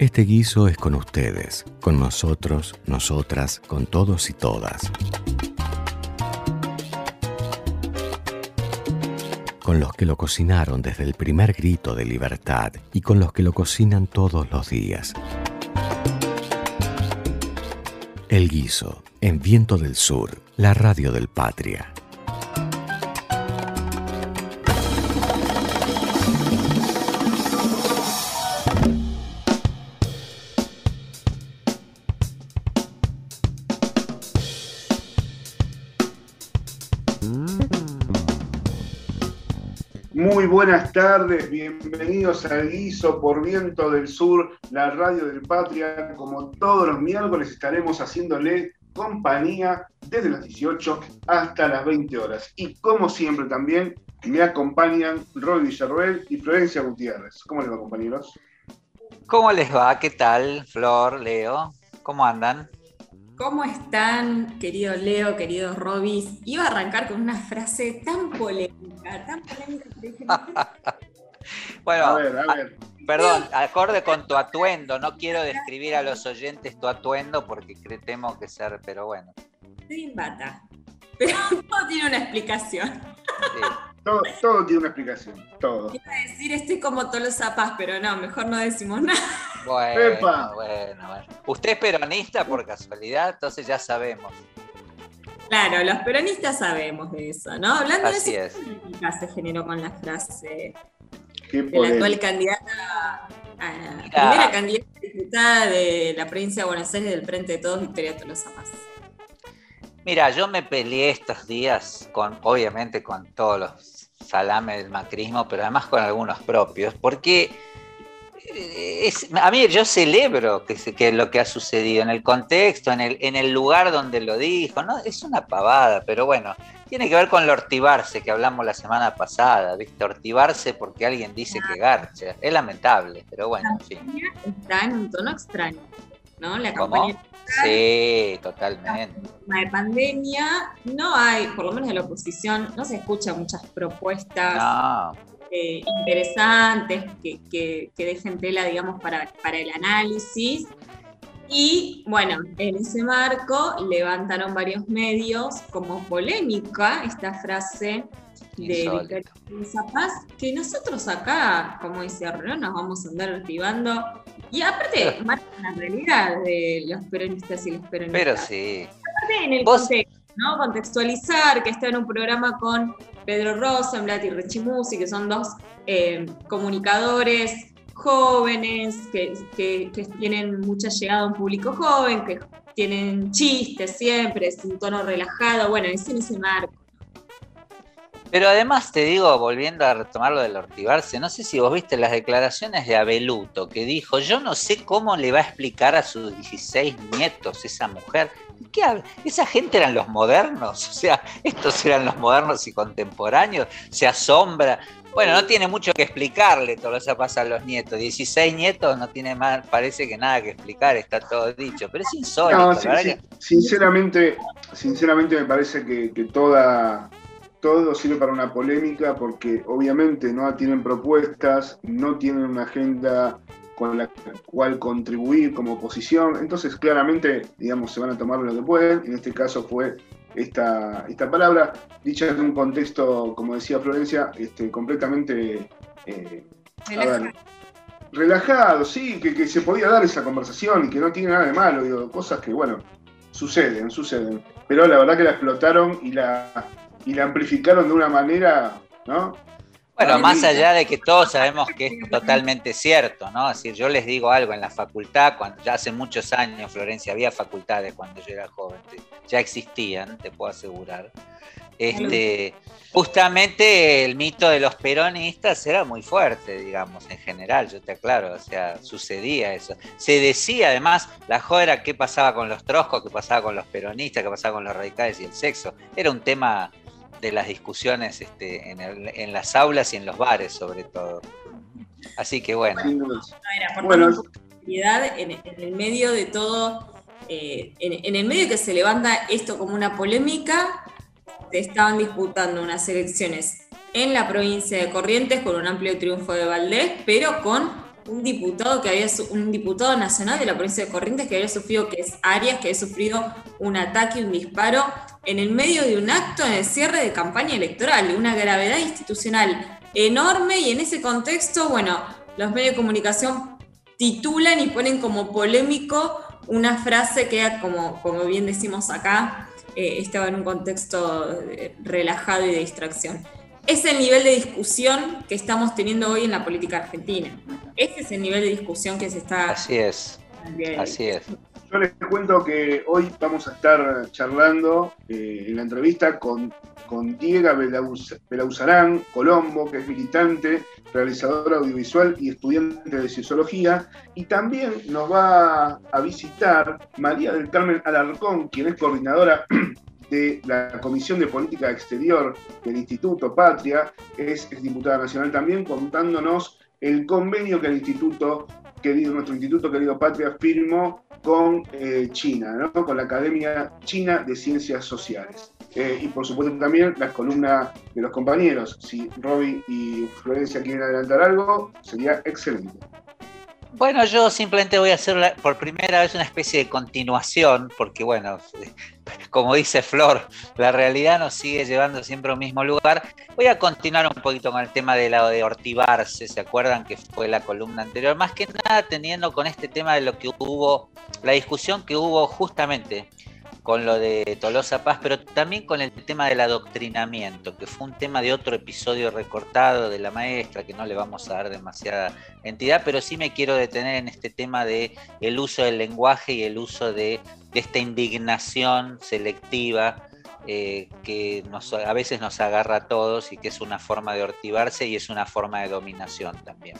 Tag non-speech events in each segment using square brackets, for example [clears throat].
Este guiso es con ustedes, con nosotros, nosotras, con todos y todas. Con los que lo cocinaron desde el primer grito de libertad y con los que lo cocinan todos los días. El guiso, en Viento del Sur, la radio del Patria. Buenas tardes, bienvenidos al Guiso por Viento del Sur, la radio del Patria. Como todos los miércoles estaremos haciéndole compañía desde las 18 hasta las 20 horas. Y como siempre también me acompañan Roy Villarroel y Florencia Gutiérrez. ¿Cómo les va, compañeros? ¿Cómo les va? ¿Qué tal, Flor, Leo? ¿Cómo andan? ¿Cómo están, querido Leo, querido Robis? Iba a arrancar con una frase tan polémica, tan polémica. [laughs] bueno, a ver, a ver. [laughs] perdón, acorde con tu atuendo, no quiero describir a los oyentes tu atuendo porque temo que ser, pero bueno. Estoy en bata, [laughs] pero todo tiene una explicación. Sí. Todo, tiene una explicación, todo. A decir, estoy como todos los zapas, pero no, mejor no decimos nada. Bueno, bueno, bueno. Usted es peronista por casualidad, entonces ya sabemos. Claro, los peronistas sabemos de eso, ¿no? Hablando Así de eso, es. se generó con la frase Qué de la actual candidata, a la primera candidata diputada de la provincia de Buenos Aires del Frente de Todos, Victoria Tolosa Paz. Mira, yo me peleé estos días con, obviamente, con todos los salames del macrismo, pero además con algunos propios, porque eh, es- a mí yo celebro que, que lo que ha sucedido en el contexto, en el, en el lugar donde lo dijo, ¿no? Es una pavada, pero bueno, tiene que ver con lo ortivarse que hablamos la semana pasada, ¿viste? Ortivarse porque alguien dice que garcha. Es lamentable, pero bueno, en fin. Está en un tono extraño, ¿no? La ¿Cómo? campaña Sí, totalmente. de pandemia no hay, por lo menos de la oposición, no se escuchan muchas propuestas No, eh, interesantes que, que- que dejen tela, digamos, para, para el análisis. Y bueno, en ese marco levantaron varios medios como polémica esta frase de Zapaz, que nosotros acá, como dice Arreo, nos vamos a andar activando. Y aparte, marca la realidad de los peronistas y los peronistas. pero sí. Aparte en el Vos- contexto, ¿no? Contextualizar que está en un programa con Pedro Rosenblatt y Richie Musi, que son dos eh, comunicadores jóvenes, que, que- que tienen mucha llegada a un público joven, que tienen chistes siempre, es un tono relajado, bueno, es en ese marco. Pero además te digo, volviendo a retomar lo del ortivarse, no sé si vos viste las declaraciones de Abeluto, que dijo, yo no sé cómo le va a explicar a sus 16 nietos esa mujer. ¿Qué ¿Esa gente eran los modernos? [laughs] O sea, estos eran los modernos y contemporáneos. Se asombra. Bueno, no tiene mucho que explicarle todo eso pasa a los nietos. 16 nietos no tiene más, parece que nada que explicar, está todo dicho. Pero es insólito. No, que- Sinceramente, sinceramente me parece que, que toda, todo sirve para una polémica porque obviamente no tienen propuestas, no tienen una agenda con la cual contribuir como oposición, entonces claramente, digamos, se van a tomar lo que pueden, en este caso fue esta, esta palabra, dicha en un contexto, como decía Florencia, este, completamente eh, relajado, sí, que, que se podía dar esa conversación y que no tiene nada de malo, digo, cosas que, bueno, suceden, suceden. Pero la verdad que la explotaron y la, y la amplificaron de una manera, ¿no? Bueno, más allá de que todos sabemos que es totalmente cierto, ¿no? Es decir, yo les digo algo en la facultad, cuando ya hace muchos años, Florencia, había facultades cuando yo era joven, ya existían, te puedo asegurar. Este, justamente el mito de los peronistas era muy fuerte, digamos, en general, yo te aclaro, o sea, sucedía eso. Se decía además, la joda era qué pasaba con los troscos, qué pasaba con los peronistas, qué pasaba con los radicales y el sexo. Era un tema de las discusiones este, en, el- en las aulas y en los bares, sobre todo. Así que bueno. No, Bueno, seriedad en, en el medio de todo, eh, en, en el medio que se levanta esto como una polémica, se estaban disputando unas elecciones en la provincia de Corrientes con un amplio triunfo de Valdés, pero con un diputado que había un diputado nacional de la provincia de Corrientes que había sufrido, que es Arias, que había sufrido un ataque, un disparo en el medio de un acto en el cierre de campaña electoral, una gravedad institucional enorme y en ese contexto, bueno, los medios de comunicación titulan y ponen como polémico una frase que, como, como bien decimos acá, eh, estaba en un contexto eh, relajado y de distracción. Es el nivel de discusión que estamos teniendo hoy en la política argentina. Ese es el nivel de discusión que se está... Así es. Así es. Yo les cuento que hoy vamos a estar charlando eh, en la entrevista con, con Diego Belauzarán Colombo, que es militante, realizador audiovisual y estudiante de sociología. Y también nos va a visitar María del Carmen Alarcón, quien es coordinadora [clears throat] de la Comisión de Política Exterior del Instituto Patria, es, diputada nacional también, contándonos el convenio que el Instituto, querido, nuestro Instituto querido Patria, firmó con eh, China, con la Academia China de Ciencias Sociales. Eh, y por supuesto también las columnas de los compañeros. Si Robbie y Florencia quieren adelantar algo, sería excelente. Bueno, yo simplemente voy a hacer por primera vez una especie de continuación, porque bueno, como dice Flor, la realidad nos sigue llevando siempre al mismo lugar. Voy a continuar un poquito con el tema de la de ortivarse, ¿se acuerdan que fue la columna anterior? Más que nada teniendo con este tema de lo que hubo, la discusión que hubo justamente con lo de Tolosa Paz, pero también con el tema del adoctrinamiento, que fue un tema de otro episodio recortado de la maestra, que no le vamos a dar demasiada entidad, pero sí me quiero detener en este tema de el uso del lenguaje y el uso de, de esta indignación selectiva eh, que a veces nos agarra a todos y que es una forma de ortivarse y es una forma de dominación también.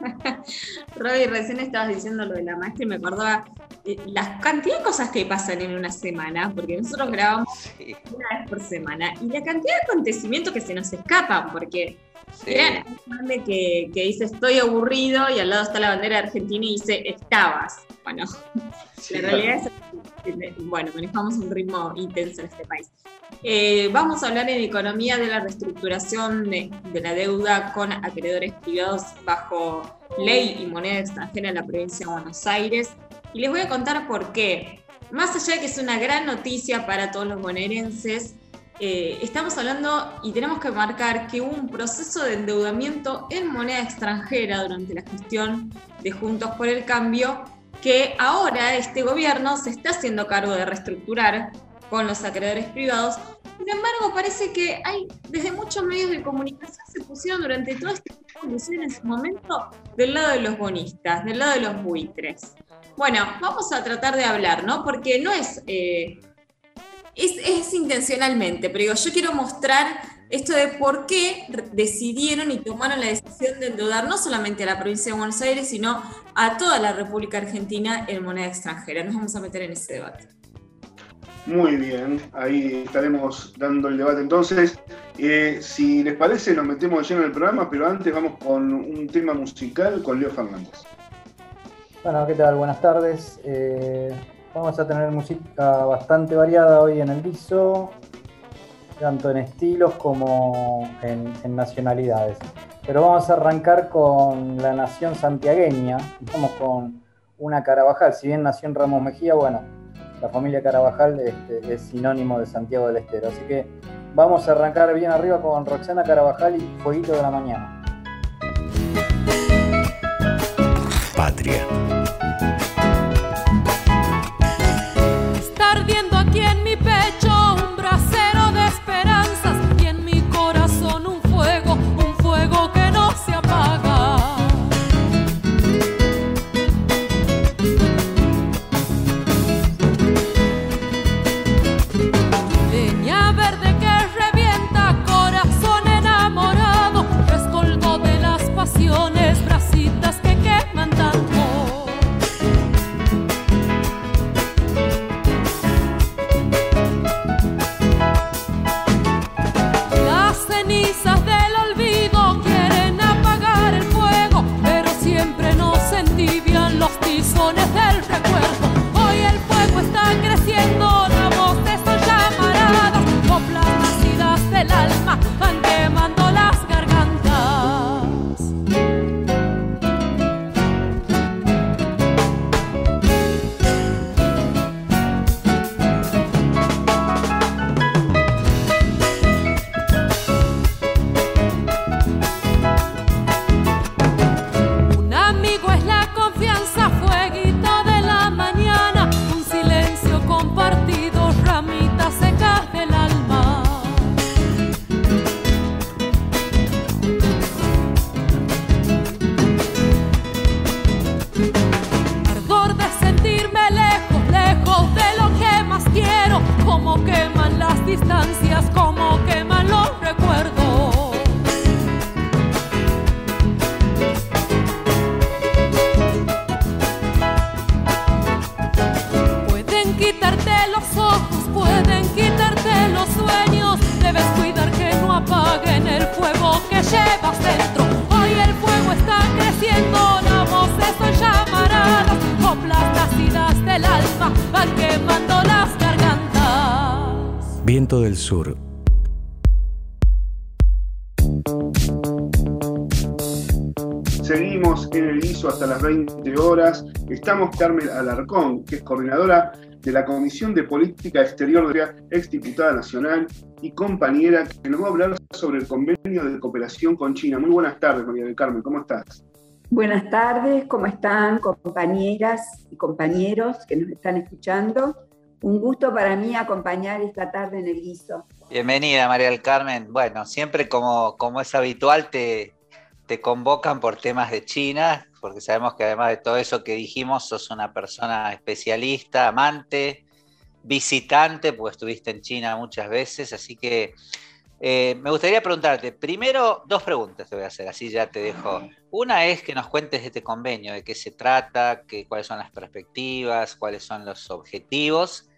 [laughs] Robbie, recién estabas diciendo lo de la maestra y me acordaba eh, la cantidad de cosas que pasan en una semana, porque nosotros grabamos una vez por semana, y la cantidad de acontecimientos que se nos escapan, porque sí. que, que dice estoy aburrido y al lado está la bandera de Argentina y dice estabas. Bueno, [laughs] la realidad es bueno, manejamos un ritmo intenso en este país. Eh, vamos a hablar en economía de la reestructuración de, la deuda con acreedores privados bajo ley y moneda extranjera en la provincia de Buenos Aires. Y les voy a contar por qué. Más allá de que es una gran noticia para todos los bonaerenses, eh, estamos hablando y tenemos que marcar que hubo un proceso de endeudamiento en moneda extranjera durante la gestión de Juntos por el Cambio que ahora este gobierno se está haciendo cargo de reestructurar con los acreedores privados. Sin embargo, parece que hay desde muchos medios de comunicación se pusieron durante toda esta discusión en su momento del lado de los bonistas, del lado de los buitres. Bueno, vamos a tratar de hablar, ¿no? Porque no es, eh, es, es intencionalmente, pero digo, yo quiero mostrar esto de por qué decidieron y tomaron la decisión de endeudar no solamente a la provincia de Buenos Aires, sino a toda la República Argentina en moneda extranjera. Nos vamos a meter en ese debate. Muy bien, ahí estaremos dando el debate entonces. Eh, si les parece, nos metemos lleno en el programa, pero antes vamos con un tema musical con Leo Fernández. Bueno, ¿qué tal? Buenas tardes. Eh, vamos a tener música bastante variada hoy en el viso tanto en estilos como en, nacionalidades. Pero vamos a arrancar con la nación santiagueña, vamos con una Carabajal, si bien nació en Ramos Mejía, bueno, la familia Carabajal este, es sinónimo de Santiago del Estero, así que vamos a arrancar bien arriba con Roxana Carabajal y Fueguito de la Mañana. Patria. Sur. Seguimos en el ISO hasta las 20 horas. Estamos Carmen Alarcón, que es coordinadora de la Comisión de Política Exterior de la exdiputada nacional y compañera que nos va a hablar sobre el convenio de cooperación con China. Muy buenas tardes, María del Carmen, ¿cómo estás? Buenas tardes, ¿cómo están compañeras y compañeros que nos están escuchando? Un gusto para mí acompañar esta tarde en el ISO. Bienvenida, María del Carmen. Bueno, siempre como, como es habitual te, te convocan por temas de China, porque sabemos que además de todo eso que dijimos, sos una persona especialista, amante, visitante, pues estuviste en China muchas veces, así que eh, me gustaría preguntarte, primero dos preguntas te voy a hacer, así ya te dejo. Una es que nos cuentes de este convenio, de qué se trata, qué, cuáles son las perspectivas, cuáles son los objetivos.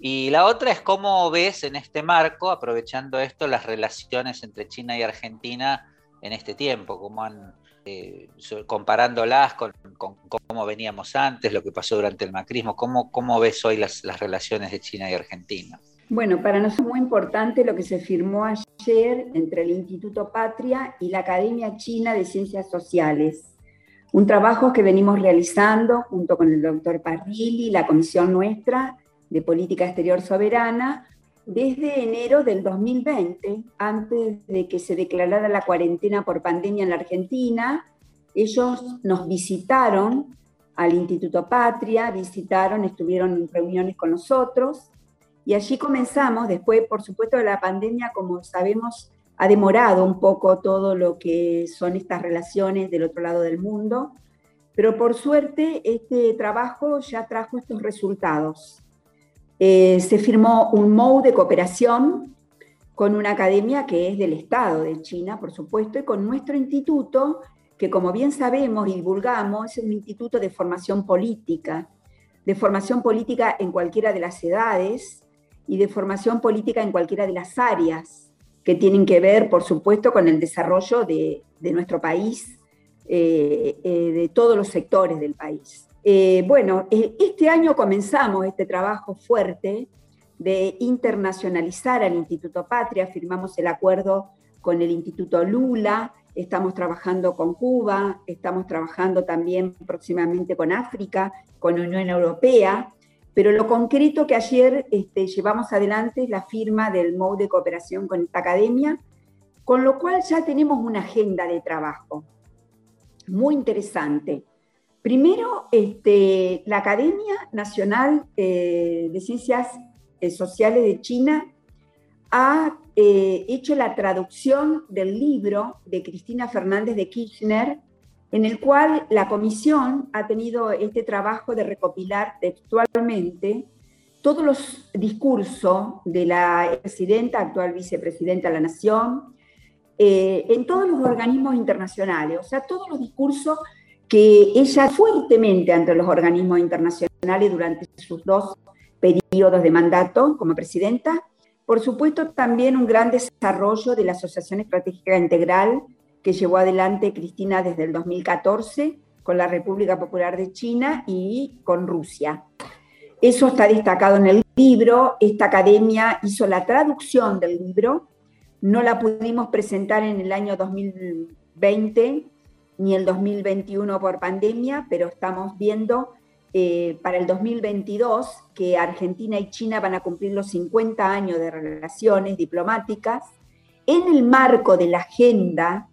Y la otra es cómo ves en este marco, aprovechando esto, las relaciones entre China y Argentina en este tiempo, cómo han, eh, comparándolas con, cómo veníamos antes, lo que pasó durante el macrismo, cómo, cómo ves hoy las, las relaciones de China y Argentina. Bueno, para nosotros es muy importante lo que se firmó ayer entre el Instituto Patria y la Academia China de Ciencias Sociales. Un trabajo que venimos realizando junto con el doctor Parrilli, la comisión nuestra de Política Exterior Soberana, desde enero del 2020, antes de que se declarara la cuarentena por pandemia en la Argentina, ellos nos visitaron al Instituto Patria, visitaron, estuvieron en reuniones con nosotros y allí comenzamos, después por supuesto de la pandemia, como sabemos, ha demorado un poco todo lo que son estas relaciones del otro lado del mundo, pero por suerte este trabajo ya trajo estos resultados. Eh, se firmó un MOU de cooperación con una academia que es del Estado de China, por supuesto, y con nuestro instituto, que como bien sabemos y divulgamos, es un instituto de formación política, de formación política en cualquiera de las edades y de formación política en cualquiera de las áreas que tienen que ver, por supuesto, con el desarrollo de, nuestro país, eh, eh, de todos los sectores del país. Eh, bueno, eh, este año comenzamos este trabajo fuerte de internacionalizar al Instituto Patria, firmamos el acuerdo con el Instituto Lula, estamos trabajando con Cuba, estamos trabajando también próximamente con África, con Unión Europea, pero lo concreto que ayer este, llevamos adelante es la firma del MOU de cooperación con esta academia, con lo cual ya tenemos una agenda de trabajo muy interesante. Primero, este, la Academia Nacional eh, de Ciencias eh, Sociales de China ha eh, hecho la traducción del libro de Cristina Fernández de Kirchner, en el cual la comisión ha tenido este trabajo de recopilar textualmente todos los discursos de la presidenta, actual vicepresidenta de la Nación, en todos los organismos internacionales, o sea, todos los discursos que ella fuertemente ante los organismos internacionales durante sus dos periodos de mandato como presidenta. Por supuesto, también un gran desarrollo de la Asociación Estratégica Integral que llevó adelante Cristina desde el 2014 con la República Popular de China y con Rusia. Eso está destacado en el libro. Esta academia hizo la traducción del libro. No la pudimos presentar en el año 2020 ni el 2021 por pandemia, pero estamos viendo eh, para el 2022 que Argentina y China van a cumplir los 50 años de relaciones diplomáticas. En el marco de la agenda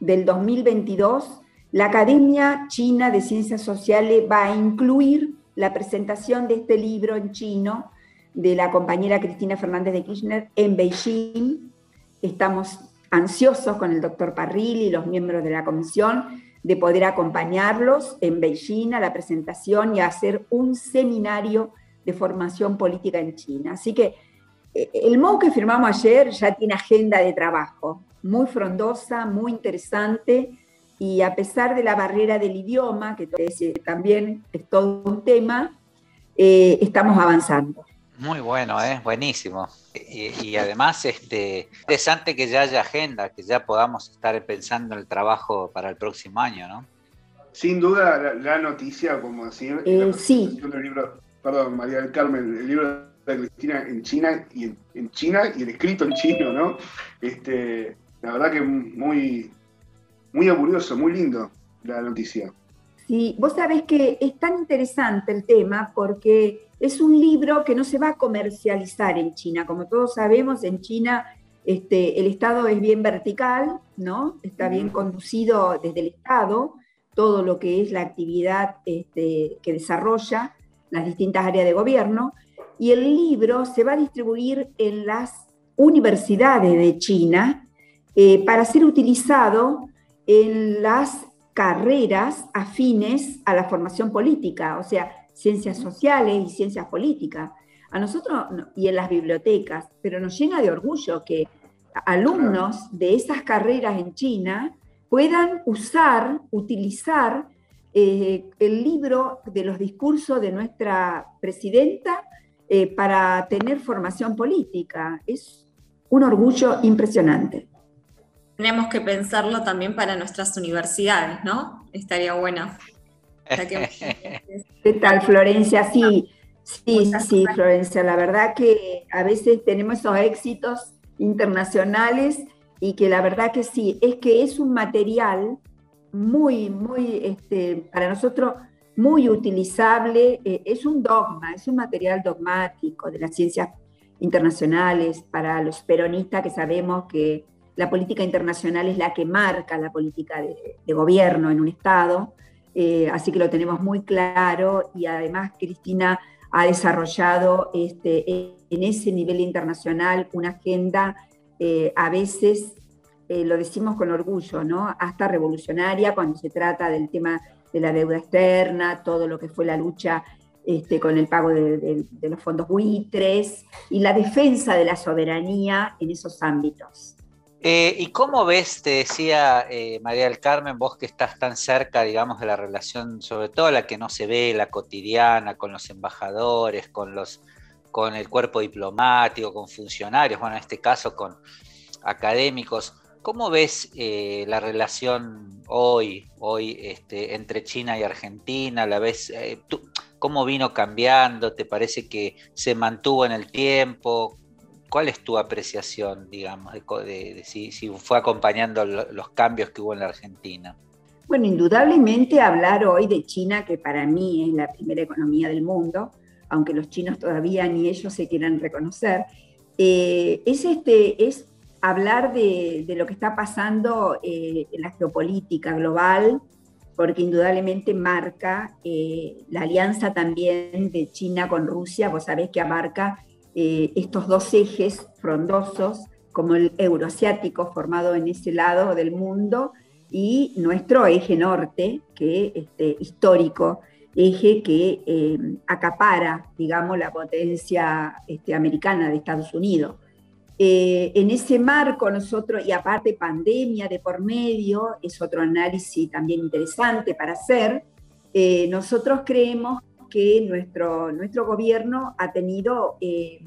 del 2022, la Academia China de Ciencias Sociales va a incluir la presentación de este libro en chino de la compañera Cristina Fernández de Kirchner en Beijing. Estamos ansiosos con el doctor Parrilli y los miembros de la comisión de poder acompañarlos en Beijing a la presentación y a hacer un seminario de formación política en China. Así que eh, el MOU que firmamos ayer ya tiene agenda de trabajo, muy frondosa, muy interesante, y a pesar de la barrera del idioma, que también es todo un tema, eh, estamos avanzando. Muy bueno, ¿eh? buenísimo. Y, además, este, interesante que ya haya agenda, que ya podamos estar pensando en el trabajo para el próximo año, ¿no? Sin duda, la, noticia, como decir, eh, sí. del libro, perdón, María del Carmen, el libro de Cristina en China y en, China y el escrito en chino, ¿no? Este, la verdad que muy, muy aburrioso, muy lindo la noticia. Sí, vos sabés que es tan interesante el tema porque es un libro que no se va a comercializar en China. Como todos sabemos, en China este, el Estado es bien vertical, ¿no? Está bien conducido desde el Estado, todo lo que es la actividad este, que desarrolla las distintas áreas de gobierno, y el libro se va a distribuir en las universidades de China eh, para ser utilizado en las carreras afines a la formación política, o sea, ciencias sociales y ciencias políticas. A nosotros y en las bibliotecas, pero nos llena de orgullo que alumnos de esas carreras en China puedan usar, utilizar eh, el libro de los discursos de nuestra presidenta eh, para tener formación política. Es un orgullo impresionante. Tenemos que pensarlo también para nuestras universidades, ¿no? Estaría bueno. [laughs] ¿Qué tal, Florencia? Sí, sí, sí, Florencia. La verdad que a veces tenemos esos éxitos internacionales y que la verdad que sí, es que es un material muy, muy, este, para nosotros muy utilizable, eh, es un dogma, es un material dogmático de las ciencias internacionales para los peronistas que sabemos que la política internacional es la que marca la política de, gobierno en un Estado, eh, así que lo tenemos muy claro y además Cristina ha desarrollado este, en ese nivel internacional una agenda eh, a veces, lo decimos con orgullo, ¿no? hasta revolucionaria cuando se trata del tema de la deuda externa, todo lo que fue la lucha este, con el pago de, los fondos buitres y la defensa de la soberanía en esos ámbitos. Eh, ¿Y cómo ves, te decía eh, María del Carmen, vos que estás tan cerca, digamos, de la relación, sobre todo la que no se ve, la cotidiana, con los embajadores, con, los, con el cuerpo diplomático, con funcionarios, bueno, en este caso con académicos, ¿Cómo ves eh, la relación hoy, hoy este, entre China y Argentina? ¿La ves, eh, ¿Cómo vino cambiando? ¿Te parece que se mantuvo en el tiempo? ¿Cuál es tu apreciación, digamos, de, si, fue acompañando los cambios que hubo en la Argentina? Bueno, indudablemente hablar hoy de China, que para mí es la primera economía del mundo, aunque los chinos todavía ni ellos se quieran reconocer, eh, es, este, es hablar de, lo que está pasando eh, en la geopolítica global, porque indudablemente marca eh, la alianza también de China con Rusia, vos sabés que abarca eh, estos dos ejes frondosos, como el euroasiático formado en ese lado del mundo y nuestro eje norte, que este, histórico, eje que acapara, digamos, la potencia este, americana de Estados Unidos. Eh, en ese marco nosotros, y aparte pandemia de por medio, es otro análisis también interesante para hacer, eh, nosotros creemos que nuestro, nuestro gobierno ha tenido eh,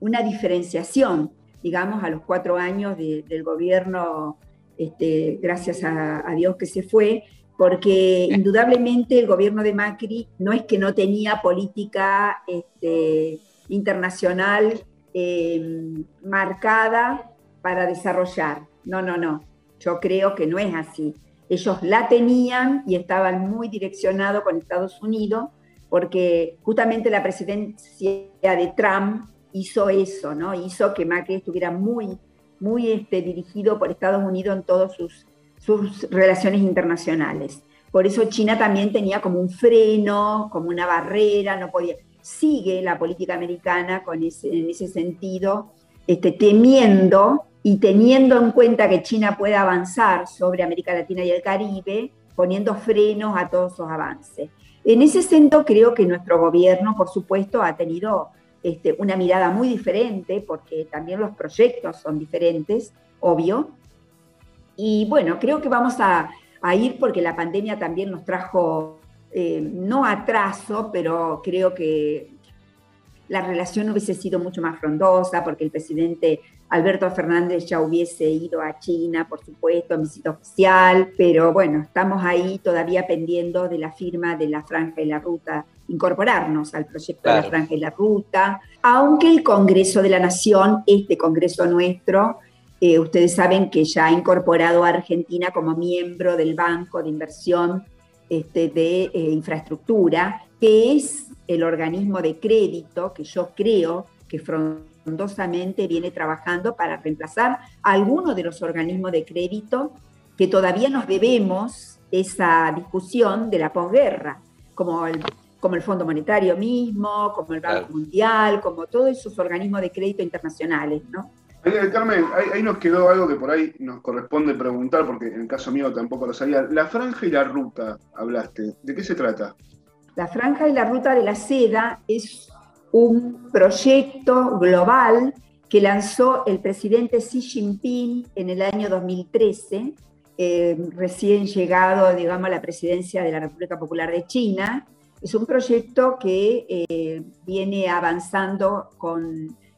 una diferenciación, digamos, a los cuatro años del gobierno, este, gracias a, Dios que se fue, porque indudablemente el gobierno de Macri no es que no tenía política este, internacional eh, marcada para desarrollar. No, no, no. Yo creo que no es así. Ellos la tenían y estaban muy direccionados con Estados Unidos porque justamente la presidencia de Trump hizo eso, ¿no? Hizo que Macri estuviera muy, muy este, dirigido por Estados Unidos en todas sus, sus relaciones internacionales. Por eso China también tenía como un freno, como una barrera, no podía sigue la política americana con ese, en ese sentido, este, temiendo y teniendo en cuenta que China puede avanzar sobre América Latina y el Caribe, poniendo frenos a todos esos avances. En ese sentido, creo que nuestro gobierno, por supuesto, ha tenido este, una mirada muy diferente, porque también los proyectos son diferentes, obvio. Y bueno, creo que vamos a, ir porque la pandemia también nos trajo eh, no atraso, pero creo que la relación hubiese sido mucho más frondosa, porque el presidente Alberto Fernández ya hubiese ido a China, por supuesto, en visita oficial, pero bueno, estamos ahí todavía pendiendo de la firma de la Franja y la Ruta, incorporarnos al proyecto de la Franja y la Ruta, aunque el Congreso de la Nación, este Congreso nuestro, eh, ustedes saben que ya ha incorporado a Argentina como miembro del Banco de Inversión este, de eh, Infraestructura, que es el organismo de crédito que yo creo que frondosamente viene trabajando para reemplazar a algunos de los organismos de crédito que todavía nos debemos esa discusión de la posguerra, como el, como el Fondo Monetario mismo, como el Banco Mundial, como todos esos organismos de crédito internacionales, ¿no? Carmen, ahí, nos quedó algo que por ahí nos corresponde preguntar, porque en el caso mío tampoco lo sabía. La franja y la ruta, hablaste. ¿De qué se trata? La Franja y la Ruta de la Seda es un proyecto global que lanzó el presidente Xi Jinping en el año 2013, eh, recién llegado, digamos, a la presidencia de la República Popular de China. Es un proyecto que eh, viene avanzando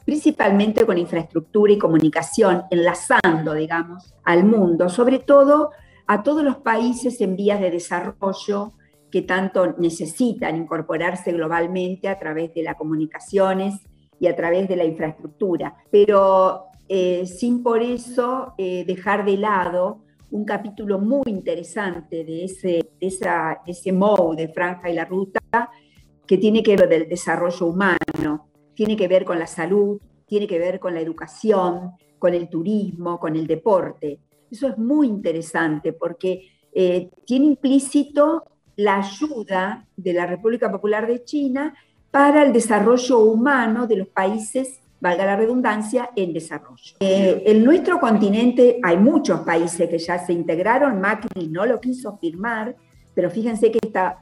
principalmente con infraestructura y comunicación, enlazando, digamos, al mundo, sobre todo a todos los países en vías de desarrollo, que tanto necesitan incorporarse globalmente a través de las comunicaciones y a través de la infraestructura, pero eh, sin por eso eh, dejar de lado un capítulo muy interesante de ese, esa, ese MOU de Franja y la Ruta, que tiene que ver del desarrollo humano, tiene que ver con la salud, tiene que ver con la educación, con el turismo, con el deporte. Eso es muy interesante porque eh, tiene implícito la ayuda de la República Popular de China para el desarrollo humano de los países, valga la redundancia, en desarrollo. Eh, en nuestro continente hay muchos países que ya se integraron, Macri no lo quiso firmar, pero fíjense que esta,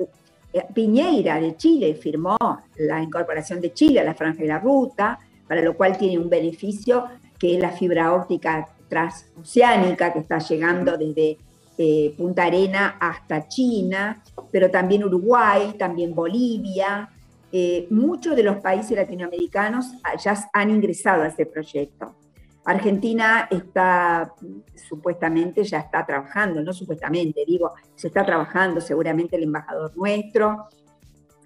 eh, Piñeira de Chile firmó la incorporación de Chile a la Franja de la Ruta, para lo cual tiene un beneficio que es la fibra óptica transoceánica que está llegando desde eh, Punta Arena hasta China, pero también Uruguay, también Bolivia. Eh, muchos de los países latinoamericanos ya han ingresado a ese proyecto. Argentina está, supuestamente, ya está trabajando, no supuestamente, digo, se está trabajando seguramente el embajador nuestro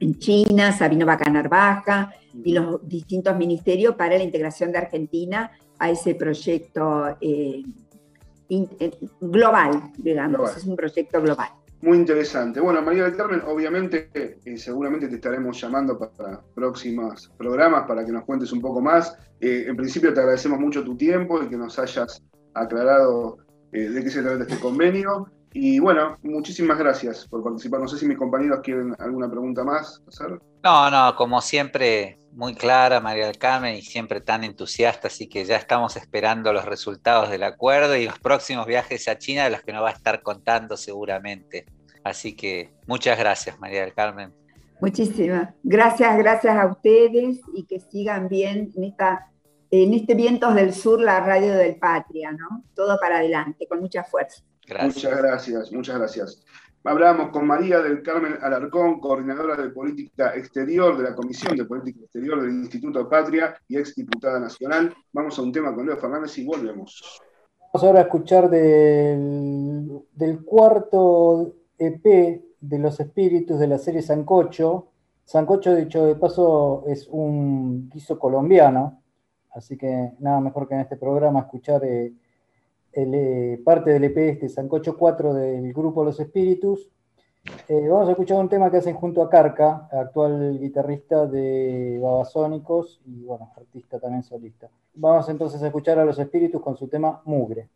en China, Sabino Bacanar Baja, y los distintos ministerios para la integración de Argentina a ese proyecto eh, global, digamos, es un proyecto global. Muy interesante. Bueno, María del Carmen, obviamente, eh, seguramente te estaremos llamando para próximos programas para que nos cuentes un poco más. Eh, en principio te agradecemos mucho tu tiempo y que nos hayas aclarado eh, de qué se trata este convenio. Y bueno, muchísimas gracias por participar. No sé si mis compañeros quieren alguna pregunta más hacer. No, no, como siempre, muy clara María del Carmen y siempre tan entusiasta, así que ya estamos esperando los resultados del acuerdo y los próximos viajes a China de los que nos va a estar contando seguramente. Así que muchas gracias María del Carmen. Muchísimas gracias, gracias a ustedes y que sigan bien en, esta, en este Vientos del Sur, la radio del Patria, ¿no? Todo para adelante, con mucha fuerza. Muchas gracias, muchas gracias. Hablábamos con María del Carmen Alarcón, coordinadora de Política Exterior de la Comisión de Política Exterior del Instituto Patria y ex diputada nacional. Vamos a un tema con Leo Fernández y volvemos. Vamos ahora a escuchar del, del cuarto EP de los espíritus de la serie Sancocho. Sancocho, dicho de paso, es un guiso colombiano, así que nada mejor que en este programa escuchar eh, el, parte del EP este, Sancocho 4 del grupo Los Espíritus. Eh, vamos a escuchar un tema que hacen junto a Carca, actual guitarrista de Babasónicos y bueno, artista también solista. Vamos entonces a escuchar a Los Espíritus con su tema Mugre.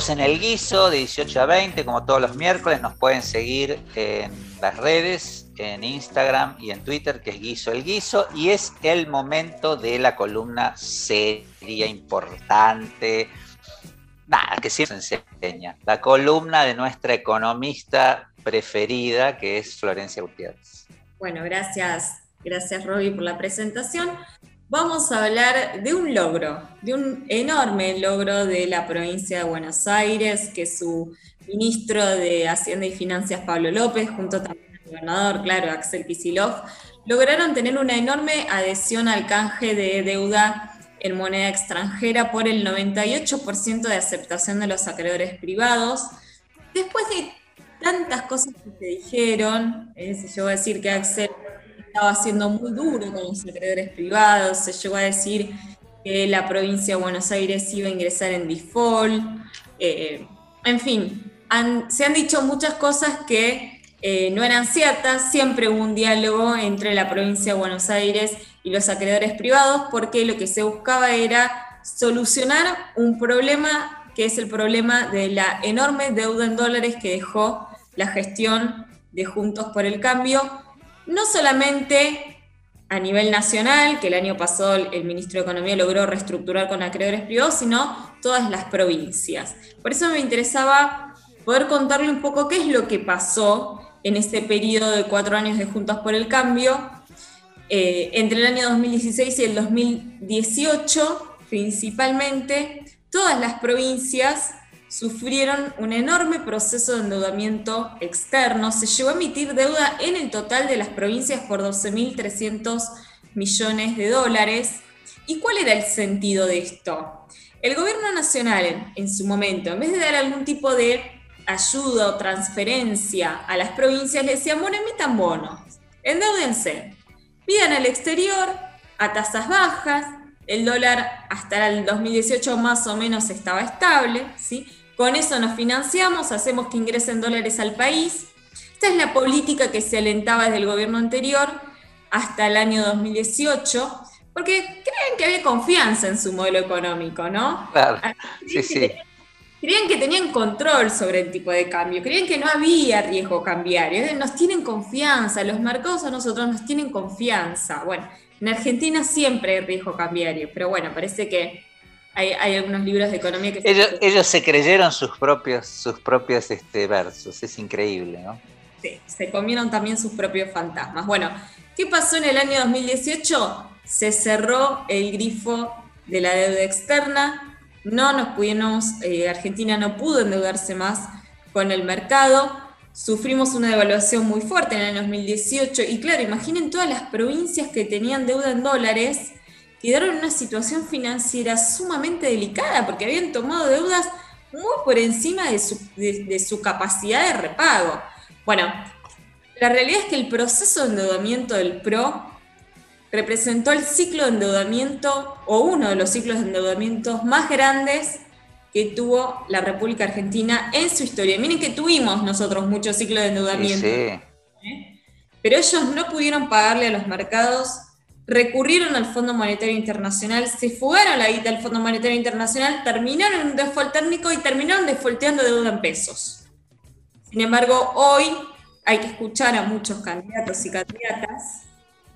Seguimos en el guiso de 18 a 20, como todos los miércoles. Nos pueden seguir en las redes, en Instagram y en Twitter, que es Guiso el Guiso. Y es el momento de la columna seria, importante. Nada, que siempre se enseña. La columna de nuestra economista preferida, que es Florencia Gutiérrez. Bueno, gracias, gracias Roby por la presentación. Vamos a hablar de un logro, de un enorme logro de la provincia de Buenos Aires, que su ministro de Hacienda y Finanzas, Pablo López, junto también al gobernador, claro, Axel Kicillof, lograron tener una enorme adhesión al canje de deuda en moneda extranjera por el 98% de aceptación de los acreedores privados. Después de tantas cosas que se dijeron, eh, se llegó a decir que Axel estaba siendo muy duro con los acreedores privados, se llegó a decir que la provincia de Buenos Aires iba a ingresar en default, eh, en fin, se han dicho muchas cosas que eh, no eran ciertas, siempre hubo un diálogo entre la provincia de Buenos Aires y los acreedores privados, porque lo que se buscaba era solucionar un problema que es el problema de la enorme deuda en dólares que dejó la gestión de Juntos por el Cambio, no solamente a nivel nacional, que el año pasado el ministro de Economía logró reestructurar con acreedores privados, sino todas las provincias. Por eso me interesaba poder contarle un poco qué es lo que pasó en ese periodo de cuatro años de Juntos por el Cambio, eh, entre el año 2016 y el 2018, principalmente, todas las provincias sufrieron un enorme proceso de endeudamiento externo. Se llegó a emitir deuda en el total de las provincias por 12.300 millones de dólares. ¿Y cuál era el sentido de esto? El gobierno nacional en su momento, en vez de dar algún tipo de ayuda o transferencia a las provincias, le decían, bueno, emitan bonos, endeudense, pidan al exterior a tasas bajas, el dólar hasta el 2018 más o menos estaba estable, ¿sí? Con eso nos financiamos, hacemos que ingresen dólares al país. Esta es la política que se alentaba desde el gobierno anterior hasta el año 2018, porque creen que había confianza en su modelo económico, ¿no? Claro, sí, sí. Creían que tenían control sobre el tipo de cambio, creían que no había riesgo cambiario, nos tienen confianza, los mercados a nosotros nos tienen confianza. Bueno, en Argentina siempre hay riesgo cambiario, pero bueno, parece que hay, algunos libros de economía que... Ellos se, ellos se creyeron sus propios, sus propios este, versos, es increíble, ¿no? Sí, se comieron también sus propios fantasmas. Bueno, ¿qué pasó en el año 2018? Se cerró el grifo de la deuda externa, no nos pudimos, eh, Argentina no pudo endeudarse más con el mercado, sufrimos una devaluación muy fuerte en el año 2018 y claro, imaginen todas las provincias que tenían deuda en dólares, quedaron en una situación financiera sumamente delicada porque habían tomado deudas muy por encima de su, capacidad de repago. Bueno, la realidad es que el proceso de endeudamiento del PRO representó el ciclo de endeudamiento o uno de los ciclos de endeudamiento más grandes que tuvo la República Argentina en su historia. Miren que tuvimos nosotros muchos ciclos de endeudamiento, ¿eh? pero ellos no pudieron pagarle a los mercados recurrieron al Fondo Monetario Internacional, se fugaron la guita del Fondo Monetario Internacional, terminaron un default técnico y terminaron defaulteando deuda en pesos. Sin embargo, hoy hay que escuchar a muchos candidatos y candidatas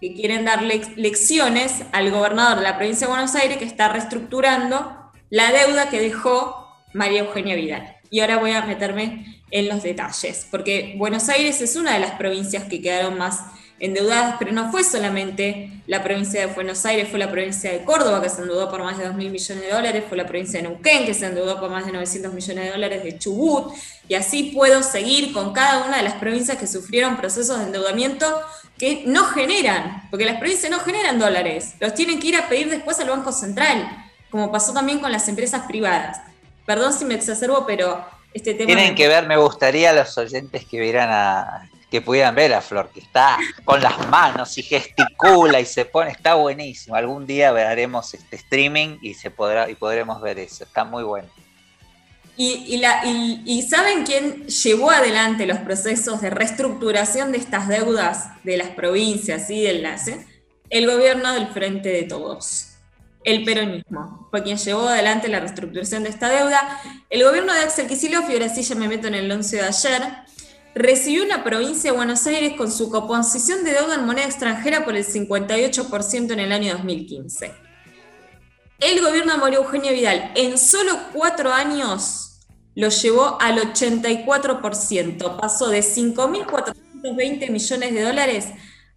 que quieren dar lecciones al gobernador de la provincia de Buenos Aires que está reestructurando la deuda que dejó María Eugenia Vidal. Y ahora voy a meterme en los detalles, porque Buenos Aires es una de las provincias que quedaron más endeudadas, pero no fue solamente la provincia de Buenos Aires, fue la provincia de Córdoba que se endeudó por más de 2 mil millones de dólares, fue la provincia de Neuquén que se endeudó por más de 900 millones de dólares, de Chubut, y así puedo seguir con cada una de las provincias que sufrieron procesos de endeudamiento que no generan, porque las provincias no generan dólares, los tienen que ir a pedir después al Banco Central, como pasó también con las empresas privadas. Perdón si me exacerbo, pero este tema... Tienen que ver, me gustaría a los oyentes que vieran a que pudieran ver a Flor, que está con las manos y gesticula y se pone, está buenísimo. Algún día haremos este streaming y se podrá y podremos ver eso. Está muy bueno. Y, la, y, saben quién llevó adelante los procesos de reestructuración de estas deudas de las provincias y del enlace? El gobierno del Frente de Todos, el peronismo, fue quien llevó adelante la reestructuración de esta deuda. El gobierno de Axel Kicillof, y ahora sí ya me meto en el 11 de ayer, recibió una provincia de Buenos Aires con su composición de deuda en moneda extranjera por el 58% en el año 2015. El gobierno de María Eugenia Vidal en solo cuatro años lo llevó al 84%, pasó de 5.420 millones de dólares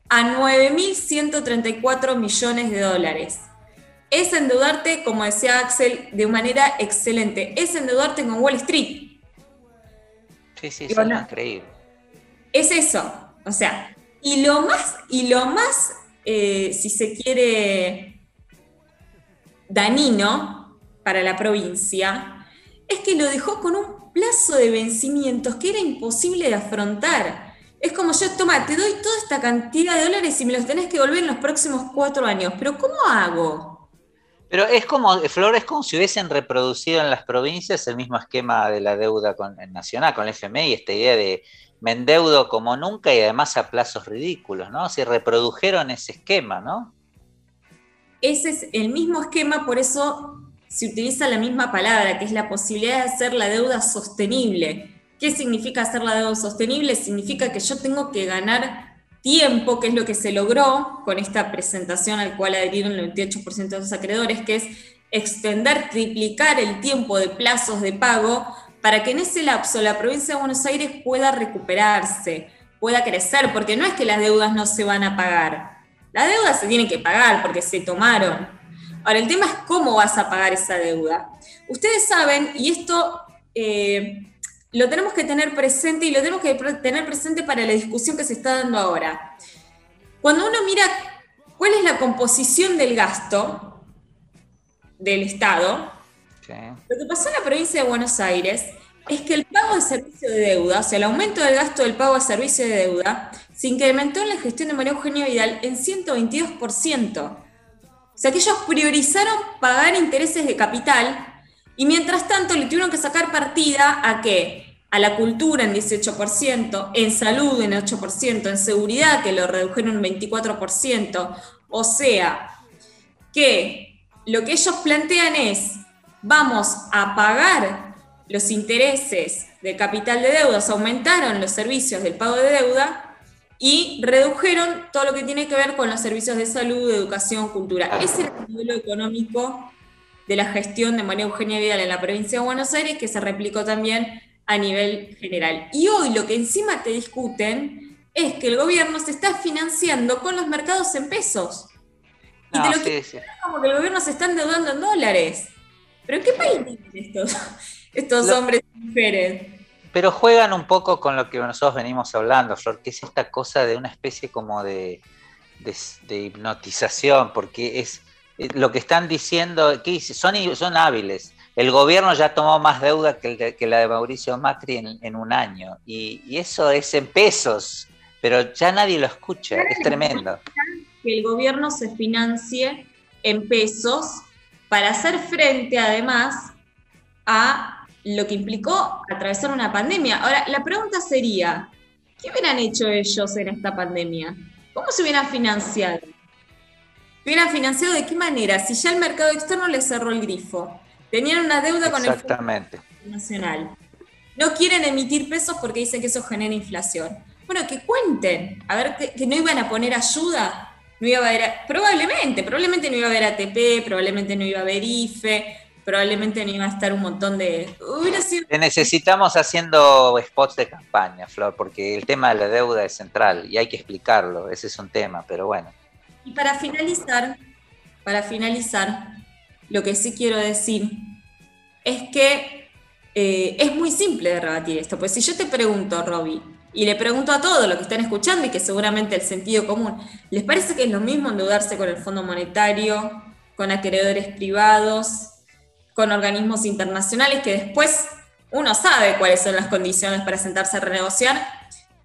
a 9.134 millones de dólares. Es endeudarte, como decía Axel, de manera excelente. Es endeudarte con Wall Street Sí, sí, es increíble. Es eso, o sea, y lo más, y lo más, eh, si se quiere, danino para la provincia, es que lo dejó con un plazo de vencimientos que era imposible de afrontar. Es como yo, toma, te doy toda esta cantidad de dólares y me los tenés que devolver en los próximos cuatro años, pero ¿cómo hago? Pero es como, Flor, es como si hubiesen reproducido en las provincias el mismo esquema de la deuda con el nacional, con el FMI, esta idea de me endeudo como nunca y además a plazos ridículos, ¿no? Si reprodujeron ese esquema, ¿no? Ese es el mismo esquema, por eso se utiliza la misma palabra, que es la posibilidad de hacer la deuda sostenible. ¿Qué significa hacer la deuda sostenible? Significa que yo tengo que ganar tiempo, que es lo que se logró con esta presentación al cual adhirieron el 98% de los acreedores, que es extender, triplicar el tiempo de plazos de pago para que en ese lapso la provincia de Buenos Aires pueda recuperarse, pueda crecer, porque no es que las deudas no se van a pagar. Las deudas se tienen que pagar porque se tomaron. Ahora, el tema es cómo vas a pagar esa deuda. Ustedes saben, y esto eh, lo tenemos que tener presente y lo tenemos que tener presente para la discusión que se está dando ahora. Cuando uno mira cuál es la composición del gasto del Estado, lo que pasó en la provincia de Buenos Aires es que el pago de servicio de deuda, o sea, el aumento del gasto del pago de servicio de deuda, se incrementó en la gestión de María Eugenia Vidal en 122%. O sea, que ellos priorizaron pagar intereses de capital y mientras tanto le tuvieron que sacar partida a qué? A la cultura en 18%, en salud en 8%, en seguridad que lo redujeron en 24%. O sea, que lo que ellos plantean es, vamos a pagar los intereses de capital de deudas, aumentaron los servicios del pago de deuda y redujeron todo lo que tiene que ver con los servicios de salud, educación, cultura. Ese es el modelo económico de la gestión de María Eugenia Vidal en la provincia de Buenos Aires, que se replicó también a nivel general. Y hoy lo que encima te discuten es que el gobierno se está financiando con los mercados en pesos. Y te lo sí, como que el gobierno se está endeudando en dólares. ¿Pero qué país viven estos, [laughs] estos hombres y mujeres? Pero juegan un poco con lo que nosotros venimos hablando, Flor, que es esta cosa de una especie como de, de hipnotización, porque es lo que están diciendo, ¿qué son, son hábiles. El gobierno ya tomó más deuda que, la de Mauricio Macri en, un año. Y, eso es en pesos, pero ya nadie lo escucha. Es tremendo. Que el gobierno se financie en pesos para hacer frente, además, a lo que implicó atravesar una pandemia. Ahora, la pregunta sería, ¿qué hubieran hecho ellos en esta pandemia? ¿Cómo se hubieran financiado? Hubieran financiado de qué manera? Si ya el mercado externo les cerró el grifo, tenían una deuda con el Fondo Nacional, no quieren emitir pesos porque dicen que eso genera inflación. Bueno, que cuenten, a ver, que, no iban a poner ayuda, no iba a haber, probablemente, probablemente no iba a haber ATP, probablemente no iba a haber IFE, probablemente no iba a estar un montón de... Te necesitamos haciendo spots de campaña, Flor, porque el tema de la deuda es central y hay que explicarlo, ese es un tema, pero bueno. Y para finalizar, para finalizar, lo que sí quiero decir es que eh, es muy simple de rebatir esto. Pues si yo te pregunto, Robbie, y le pregunto a todos los que están escuchando y que seguramente el sentido común, ¿les parece que es lo mismo endeudarse con el Fondo Monetario, con acreedores privados, con organismos internacionales que después uno sabe cuáles son las condiciones para sentarse a renegociar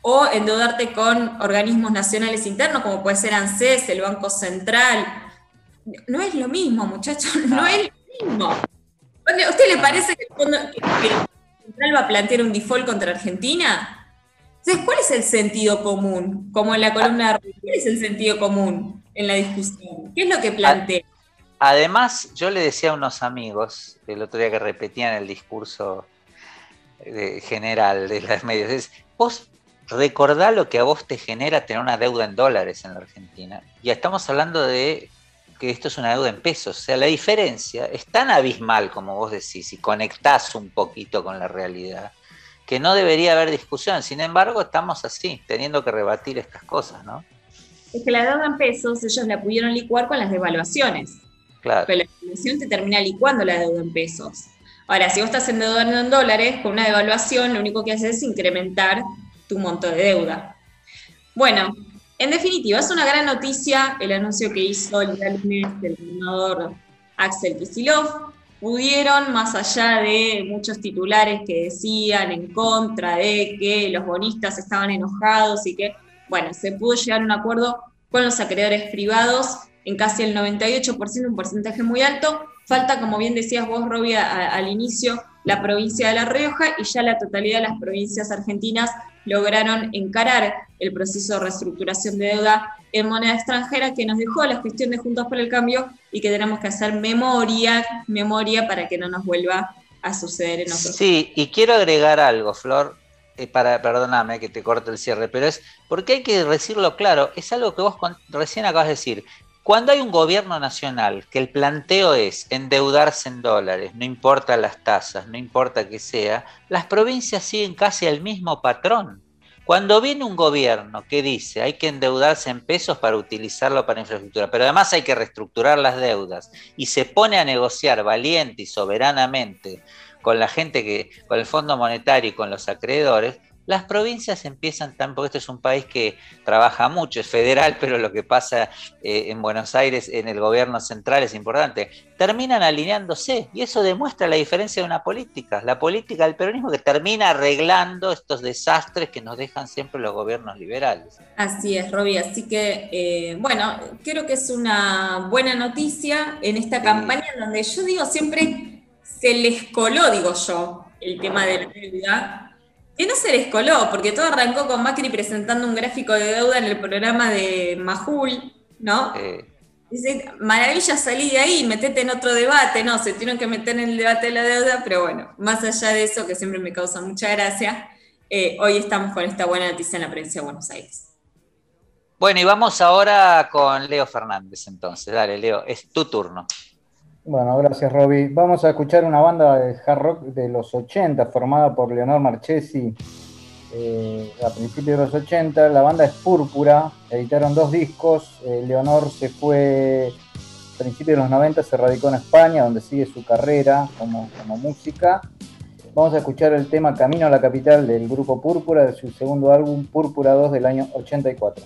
o endeudarte con organismos nacionales internos, como puede ser ANSES, el Banco Central. No es lo mismo, muchachos, [laughs] no, es lo mismo. ¿A usted le parece que el, Fondo, Central va a plantear un default contra Argentina? Entonces, ¿cuál es el sentido común? Como en la columna de ¿cuál es el sentido común en la discusión? ¿Qué es lo que plantea? Además, yo le decía a unos amigos el otro día que repetían el discurso eh, general de los medios, es, vos recordá lo que a vos te genera tener una deuda en dólares en la Argentina. Ya estamos hablando de que esto es una deuda en pesos. O sea, la diferencia es tan abismal, como vos decís, y conectás un poquito con la realidad, que no debería haber discusión. Sin embargo, estamos así, teniendo que rebatir estas cosas, ¿no? Es que la deuda en pesos ellos la pudieron licuar con las devaluaciones. Claro. Pero la devaluación te termina licuando la deuda en pesos. Ahora, si vos estás endeudando en dólares, con una devaluación lo único que haces es incrementar tu monto de deuda. Bueno, en definitiva, es una gran noticia el anuncio que hizo el lunes gobernador Axel Kicillof. Pudieron, más allá de muchos titulares que decían en contra de que los bonistas estaban enojados y que, bueno, se pudo llegar a un acuerdo con los acreedores privados en casi el 98%, un porcentaje muy alto. Falta, como bien decías vos, Robbie, al inicio, la provincia de La Rioja y ya la totalidad de las provincias argentinas lograron encarar el proceso de reestructuración de deuda en moneda extranjera que nos dejó la gestión de Juntos por el Cambio y que tenemos que hacer memoria, memoria para que no nos vuelva a suceder en otros. Sí, y quiero agregar algo, Flor. eh, para, perdóname que te corte el cierre, pero es porque hay que decirlo claro, es algo que vos recién acabas de decir. Cuando hay un gobierno nacional que el planteo es endeudarse en dólares, no importa las tasas, no importa que sea, las provincias siguen casi al mismo patrón. Cuando viene un gobierno que dice hay que endeudarse en pesos para utilizarlo para infraestructura, pero además hay que reestructurar las deudas y se pone a negociar valiente y soberanamente con la gente que, con el Fondo Monetario y con los acreedores, las provincias empiezan tan, porque este es un país que trabaja mucho, es federal, [laughs] pero lo que pasa eh, en Buenos Aires, en el gobierno central es importante, terminan alineándose y eso demuestra la diferencia de una política, la política del peronismo que termina arreglando estos desastres que nos dejan siempre los gobiernos liberales. Así es, Roby, así que eh, bueno, creo que es una buena noticia en esta campaña donde yo digo siempre se les coló, digo yo, el tema de la deuda que no se les coló, porque todo arrancó con Macri presentando un gráfico de deuda en el programa de Majul, ¿no? Dice, maravilla, salí de ahí, metete en otro debate. No, se tuvieron que meter en el debate de la deuda, pero bueno, más allá de eso, que siempre me causa mucha gracia, eh, hoy estamos con esta buena noticia en la provincia de Buenos Aires. Bueno, y vamos ahora con Leo Fernández entonces. Dale, Leo, es tu turno. Bueno, gracias Roby. Vamos a escuchar una banda de hard rock de los 80 formada por Leonor Marchesi eh, a principios de los 80. La banda es Púrpura, editaron dos discos. Eh, Leonor se fue a principios de los 90, se radicó en España, donde sigue su carrera como, como música. Vamos a escuchar el tema Camino a la Capital del grupo Púrpura de su segundo álbum Púrpura 2 del año 84.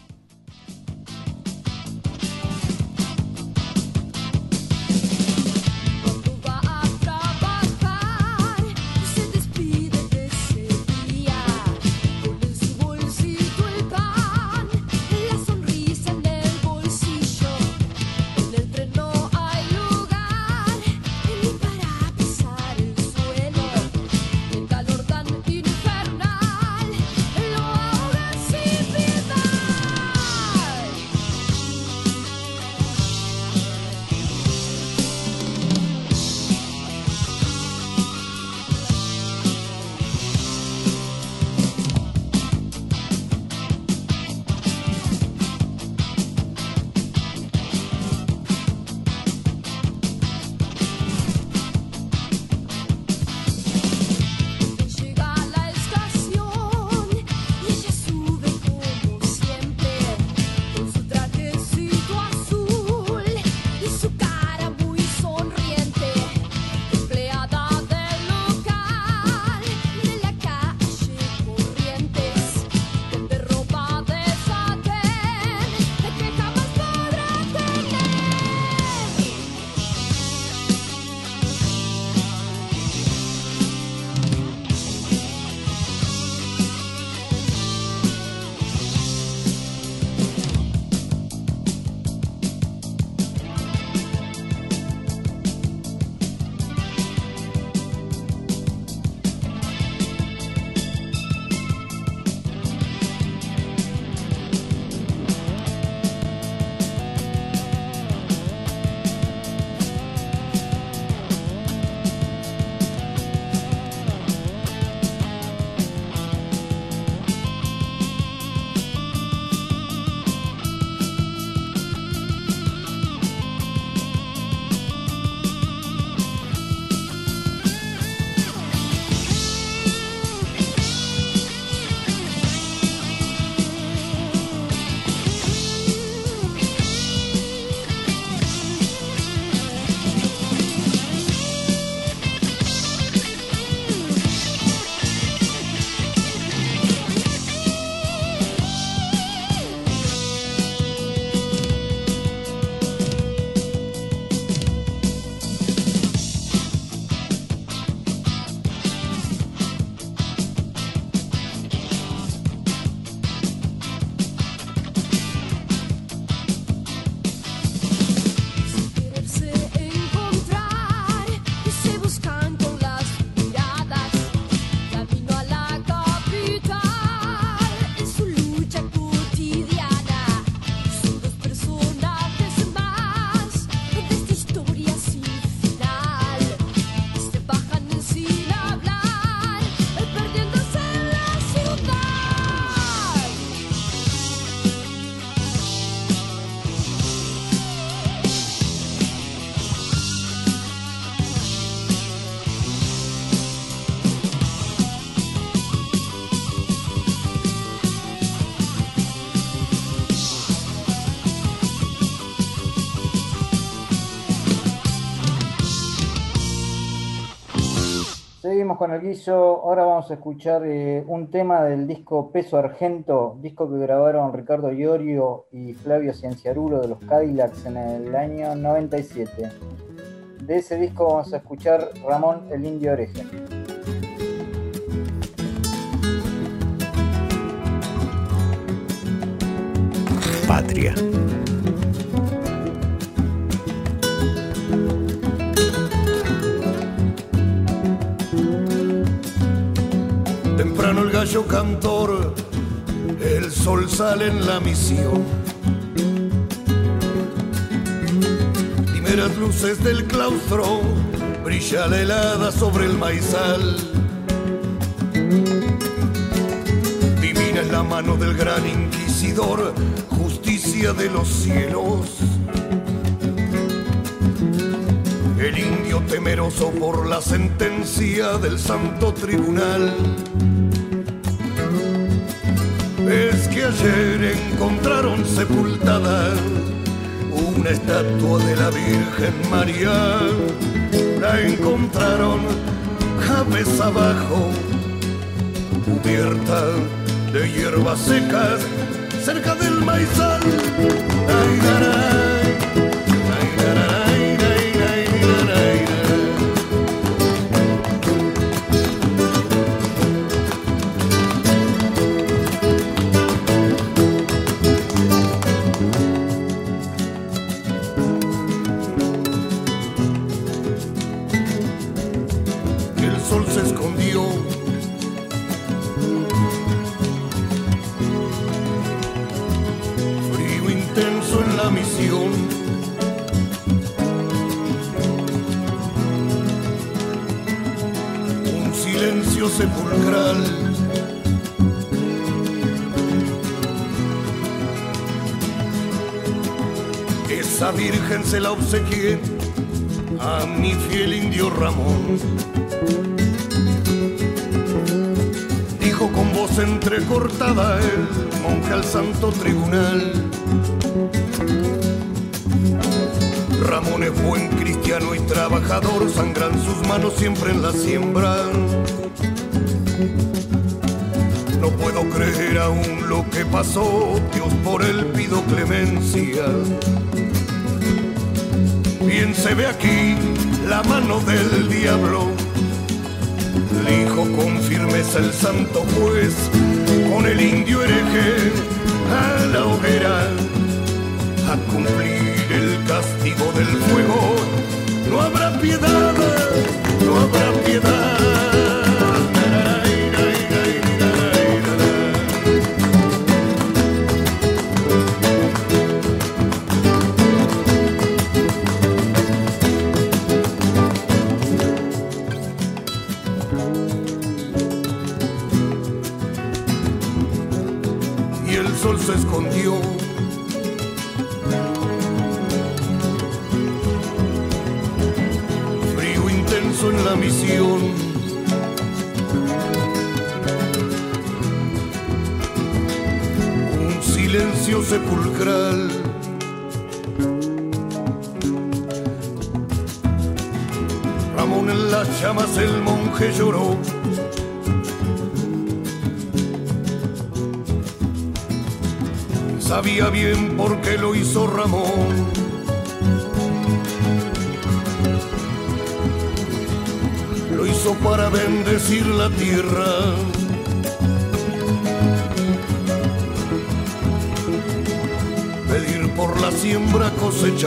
Con el guiso. Ahora vamos a escuchar eh, un tema del disco Peso Argento, disco que grabaron Ricardo Iorio y Flavio Cienciarulo de los Cadillacs en el año 97. De ese disco vamos a escuchar Ramón el Indio Oreje. Patria. Cantor, el sol sale en la misión. Primeras luces del claustro, brilla la helada sobre el maizal. Divina es la mano del gran inquisidor, justicia de los cielos. El indio temeroso por la sentencia del santo tribunal. Es que ayer encontraron sepultada una estatua de la Virgen María. La encontraron cabeza abajo, cubierta de hierbas secas cerca del maizal. Silencio sepulcral. Esa virgen se la obsequié a mi fiel indio Ramón. Dijo con voz entrecortada el monje al santo tribunal. Ramón es buen cristiano y trabajador, sangran sus manos siempre en la siembra. No puedo creer aún lo que pasó, Dios por él pido clemencia. Bien se ve aquí la mano del diablo. Dijo con firmeza el santo juez, con el indio hereje a la hoguera, a cumplir el castigo del fuego. No habrá piedad, no habrá piedad.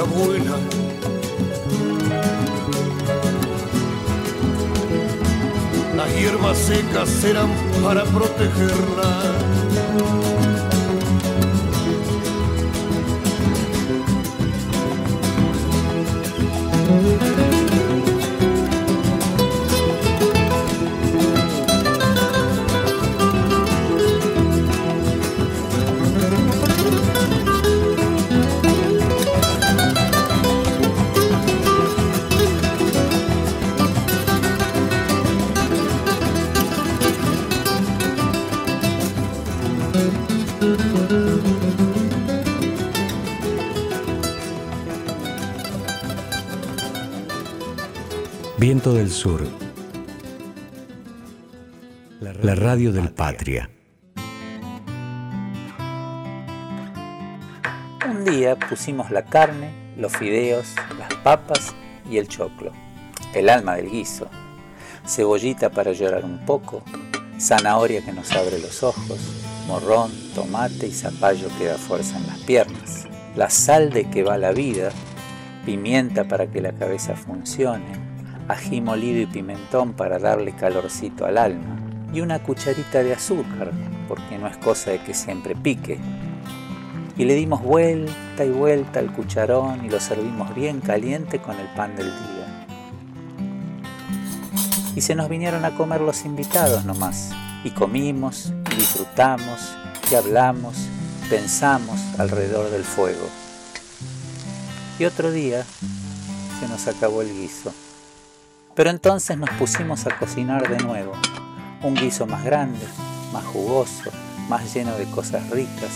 Cosecha buena. Las hierbas secas serán para protegerla. Sur. la radio del Patria. Un día pusimos la carne, los fideos, las papas y el choclo, el alma del guiso, cebollita para llorar un poco, zanahoria que nos abre los ojos, morrón, tomate y zapallo que da fuerza en las piernas, la sal de que va la vida, pimienta para que la cabeza funcione, ají molido y pimentón para darle calorcito al alma, y una cucharita de azúcar, porque no es cosa de que siempre pique. Y le dimos vuelta y vuelta al cucharón y lo servimos bien caliente con el pan del día. Y se nos vinieron a comer los invitados nomás, y comimos, y disfrutamos, y hablamos, pensamos alrededor del fuego. Y otro día se nos acabó el guiso. Pero entonces nos pusimos a cocinar de nuevo, un guiso más grande, más jugoso, más lleno de cosas ricas,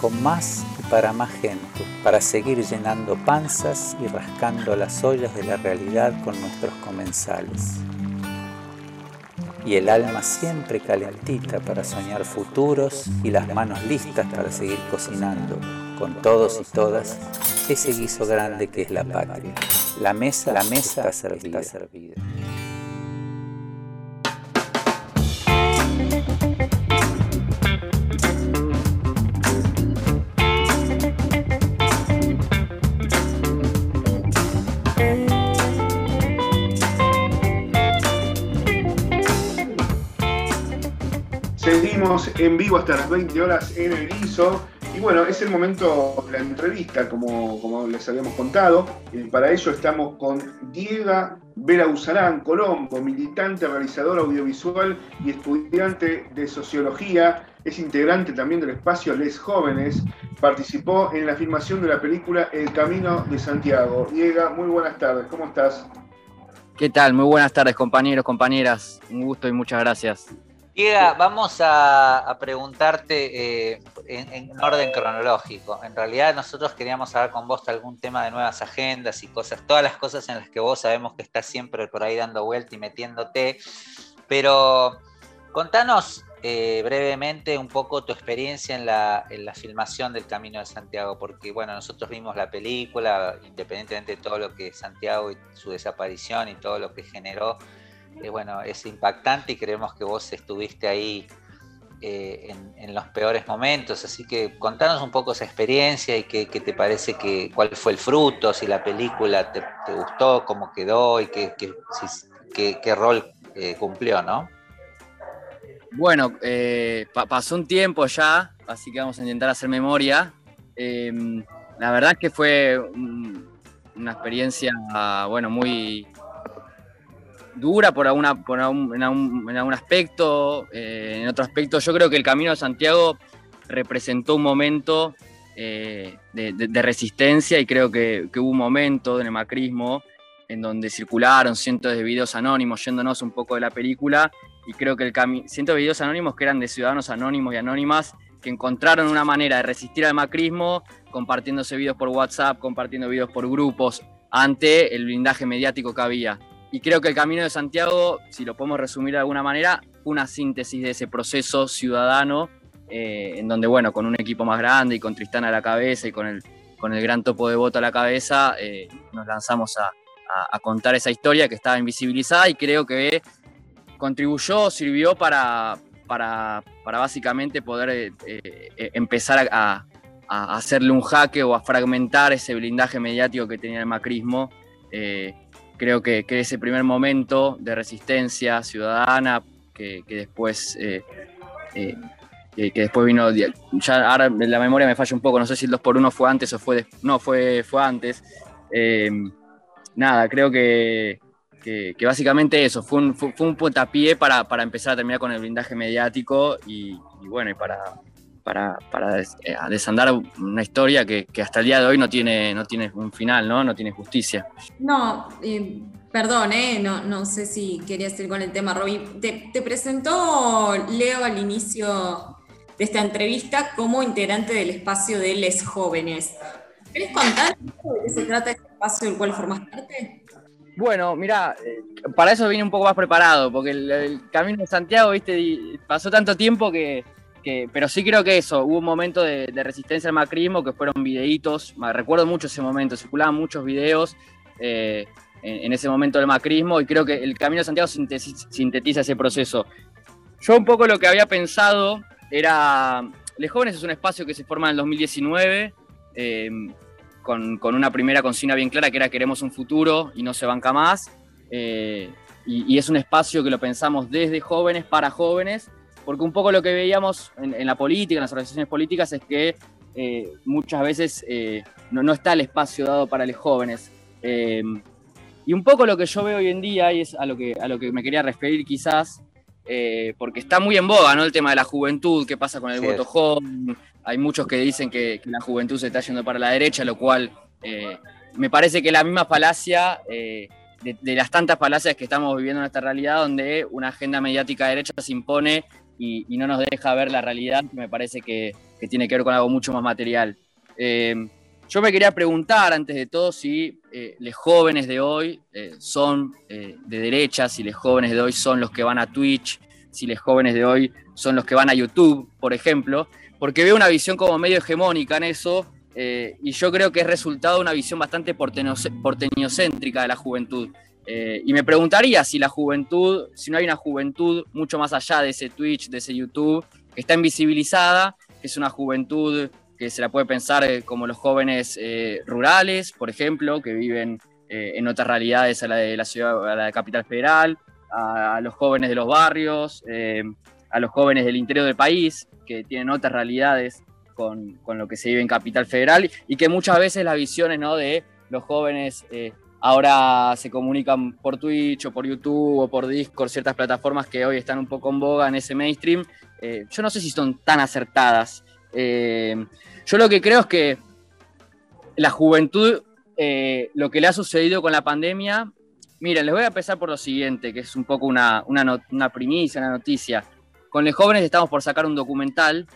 con más y para más gente, para seguir llenando panzas y rascando las ollas de la realidad con nuestros comensales. Y el alma siempre calentita para soñar futuros y las manos listas para seguir cocinando, con todos y todas, ese guiso grande que es la patria. La mesa, la mesa está servida. servida. Seguimos en vivo hasta las 20 horas en el ISO. Y bueno, es el momento de la entrevista, como, les habíamos contado. Eh, para ello estamos con Diego Vera Usarán Colombo, militante, realizador audiovisual y estudiante de sociología. Es integrante también del espacio Les Jóvenes. Participó en la filmación de la película El Camino de Santiago. Diego, muy buenas tardes, ¿cómo estás? ¿Qué tal? Muy buenas tardes, compañeros, compañeras. Un gusto y muchas gracias. Diego, vamos a, preguntarte eh, en, orden cronológico. En realidad nosotros queríamos hablar con vos de algún tema de nuevas agendas y cosas, todas las cosas en las que vos sabemos que estás siempre por ahí dando vuelta y metiéndote. Pero contanos eh, brevemente un poco tu experiencia en la, en la filmación del Camino de Santiago, porque bueno, nosotros vimos la película, independientemente de todo lo que Santiago y su desaparición y todo lo que generó eh, bueno, es impactante y creemos que vos estuviste ahí eh, en, los peores momentos, así que contanos un poco esa experiencia y qué, te parece que, cuál fue el fruto, si la película te, gustó, cómo quedó y qué, rol eh, cumplió, ¿no? Bueno, pasó un tiempo ya, así que vamos a intentar hacer memoria. Em, la verdad es que fue una experiencia, bueno, muy, dura por, alguna, por en, algún, aspecto, eh, en otro aspecto yo creo que el Camino de Santiago representó un momento eh, de, resistencia y creo que, hubo un momento en el macrismo en donde circularon cientos de videos anónimos yéndonos un poco de la película y creo que el cientos de videos anónimos que eran de ciudadanos anónimos y anónimas que encontraron una manera de resistir al macrismo compartiéndose videos por WhatsApp, compartiendo videos por grupos ante el blindaje mediático que había. Y creo que el Camino de Santiago, si lo podemos resumir de alguna manera, una síntesis de ese proceso ciudadano, eh, en donde, bueno, con un equipo más grande y con Tristán a la cabeza y con el, con el gran topo de voto a la cabeza, eh, nos lanzamos a, contar esa historia que estaba invisibilizada y creo que contribuyó, sirvió para, para, básicamente poder eh, empezar a, a, hacerle un jaque o a fragmentar ese blindaje mediático que tenía el macrismo creo que, ese primer momento de resistencia ciudadana que, después eh, eh, que, después vino ya ahora la memoria me falla un poco no sé si el 2 por 1 fue antes o fue no fue fue antes. Eh, nada creo que, básicamente eso fue un, fue, un puntapié para, para, empezar a terminar con el blindaje mediático y bueno y para para, para eh, desandar una historia que, hasta el día de hoy no tiene, no tiene un final, ¿no? No tiene justicia. No, perdón, ¿eh? no, no sé si querías ir con el tema, Robin. Te, presentó Leo al inicio de esta entrevista como integrante del espacio de Les Jóvenes. ¿Querés contar de qué se trata este espacio del cual formas parte? Bueno, mira, eh, para eso vine un poco más preparado, porque el, camino de Santiago, viste, pasó tanto tiempo que, pero sí creo que eso, hubo un momento de, resistencia al macrismo que fueron videitos, recuerdo mucho ese momento, circulaban muchos videos eh, en, ese momento del macrismo y creo que el camino de Santiago sintetiza ese proceso. Yo un poco lo que había pensado era, Les Jóvenes es un espacio que se forma en el 2019, eh, con, una primera consigna bien clara que era queremos un futuro y no se banca más. Eh, y, es un espacio que lo pensamos desde jóvenes para jóvenes, porque un poco lo que veíamos en, la política, en las organizaciones políticas, es que eh, muchas veces eh, no, está el espacio dado para los jóvenes. y un poco lo que yo veo hoy en día, y es a lo que, a lo que me quería referir quizás, porque está muy en boga ¿no? el tema de la juventud, qué pasa con el voto joven, hay muchos que dicen que, la juventud se está yendo para la derecha, lo cual eh, me parece que la misma falacia eh, de, las tantas falacias que estamos viviendo en esta realidad, donde una agenda mediática derecha se impone y, no nos deja ver la realidad, me parece que, tiene que ver con algo mucho más material. Eh, yo me quería preguntar antes de todo si los jóvenes de hoy son de derecha, si los jóvenes de hoy son los que van a Twitch, si los jóvenes de hoy son los que van a YouTube, por ejemplo, porque veo una visión como medio hegemónica en eso, eh, y yo creo que es resultado de una visión bastante porteñocéntrica de la juventud. Eh, y me preguntaría si la juventud, si no hay una juventud mucho más allá de ese Twitch, de ese YouTube, que está invisibilizada, que es una juventud que se la puede pensar eh, como los jóvenes rurales, por ejemplo, que viven en otras realidades a la de la ciudad, a la Capital Federal, a, los jóvenes de los barrios, a los jóvenes del interior del país, que tienen otras realidades con, lo que se vive en Capital Federal y que muchas veces las visiones ¿no? de los jóvenes eh, ahora se comunican por Twitch o por YouTube o por Discord, ciertas plataformas que hoy están un poco en boga en ese mainstream, eh, yo no sé si son tan acertadas. Eh, yo lo que creo es que la juventud, lo que le ha sucedido con la pandemia, miren, les voy a empezar por lo siguiente, que es un poco una, una primicia, una noticia. Con los jóvenes estamos por sacar un documental,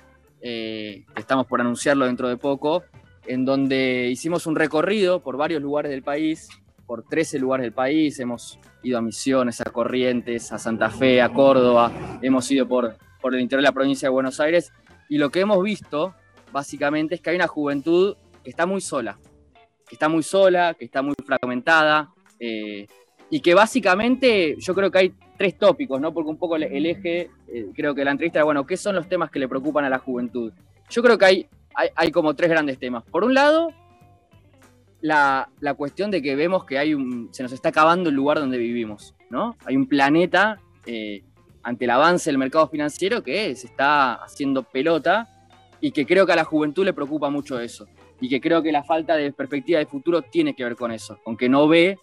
eh, estamos por anunciarlo dentro de poco, en donde hicimos un recorrido por varios lugares del país, por 13 lugares del país, hemos ido a Misiones, a Corrientes, a Santa Fe, a Córdoba, hemos ido por, por el interior de la provincia de Buenos Aires, y lo que hemos visto, básicamente, es que hay una juventud que está muy sola, que está muy sola, que está muy fragmentada, eh, y que básicamente yo creo que hay tres tópicos, ¿no? Porque un poco el, eje, eh, creo que la entrevista era, bueno, ¿qué son los temas que le preocupan a la juventud? Yo creo que hay, hay, como tres grandes temas. Por un lado, la, cuestión de que vemos que hay un, se nos está acabando el lugar donde vivimos, ¿no? Hay un planeta eh, ante el avance del mercado financiero que se está haciendo pelota y que creo que a la juventud le preocupa mucho eso. Y que creo que la falta de perspectiva de futuro tiene que ver con eso, con que no ve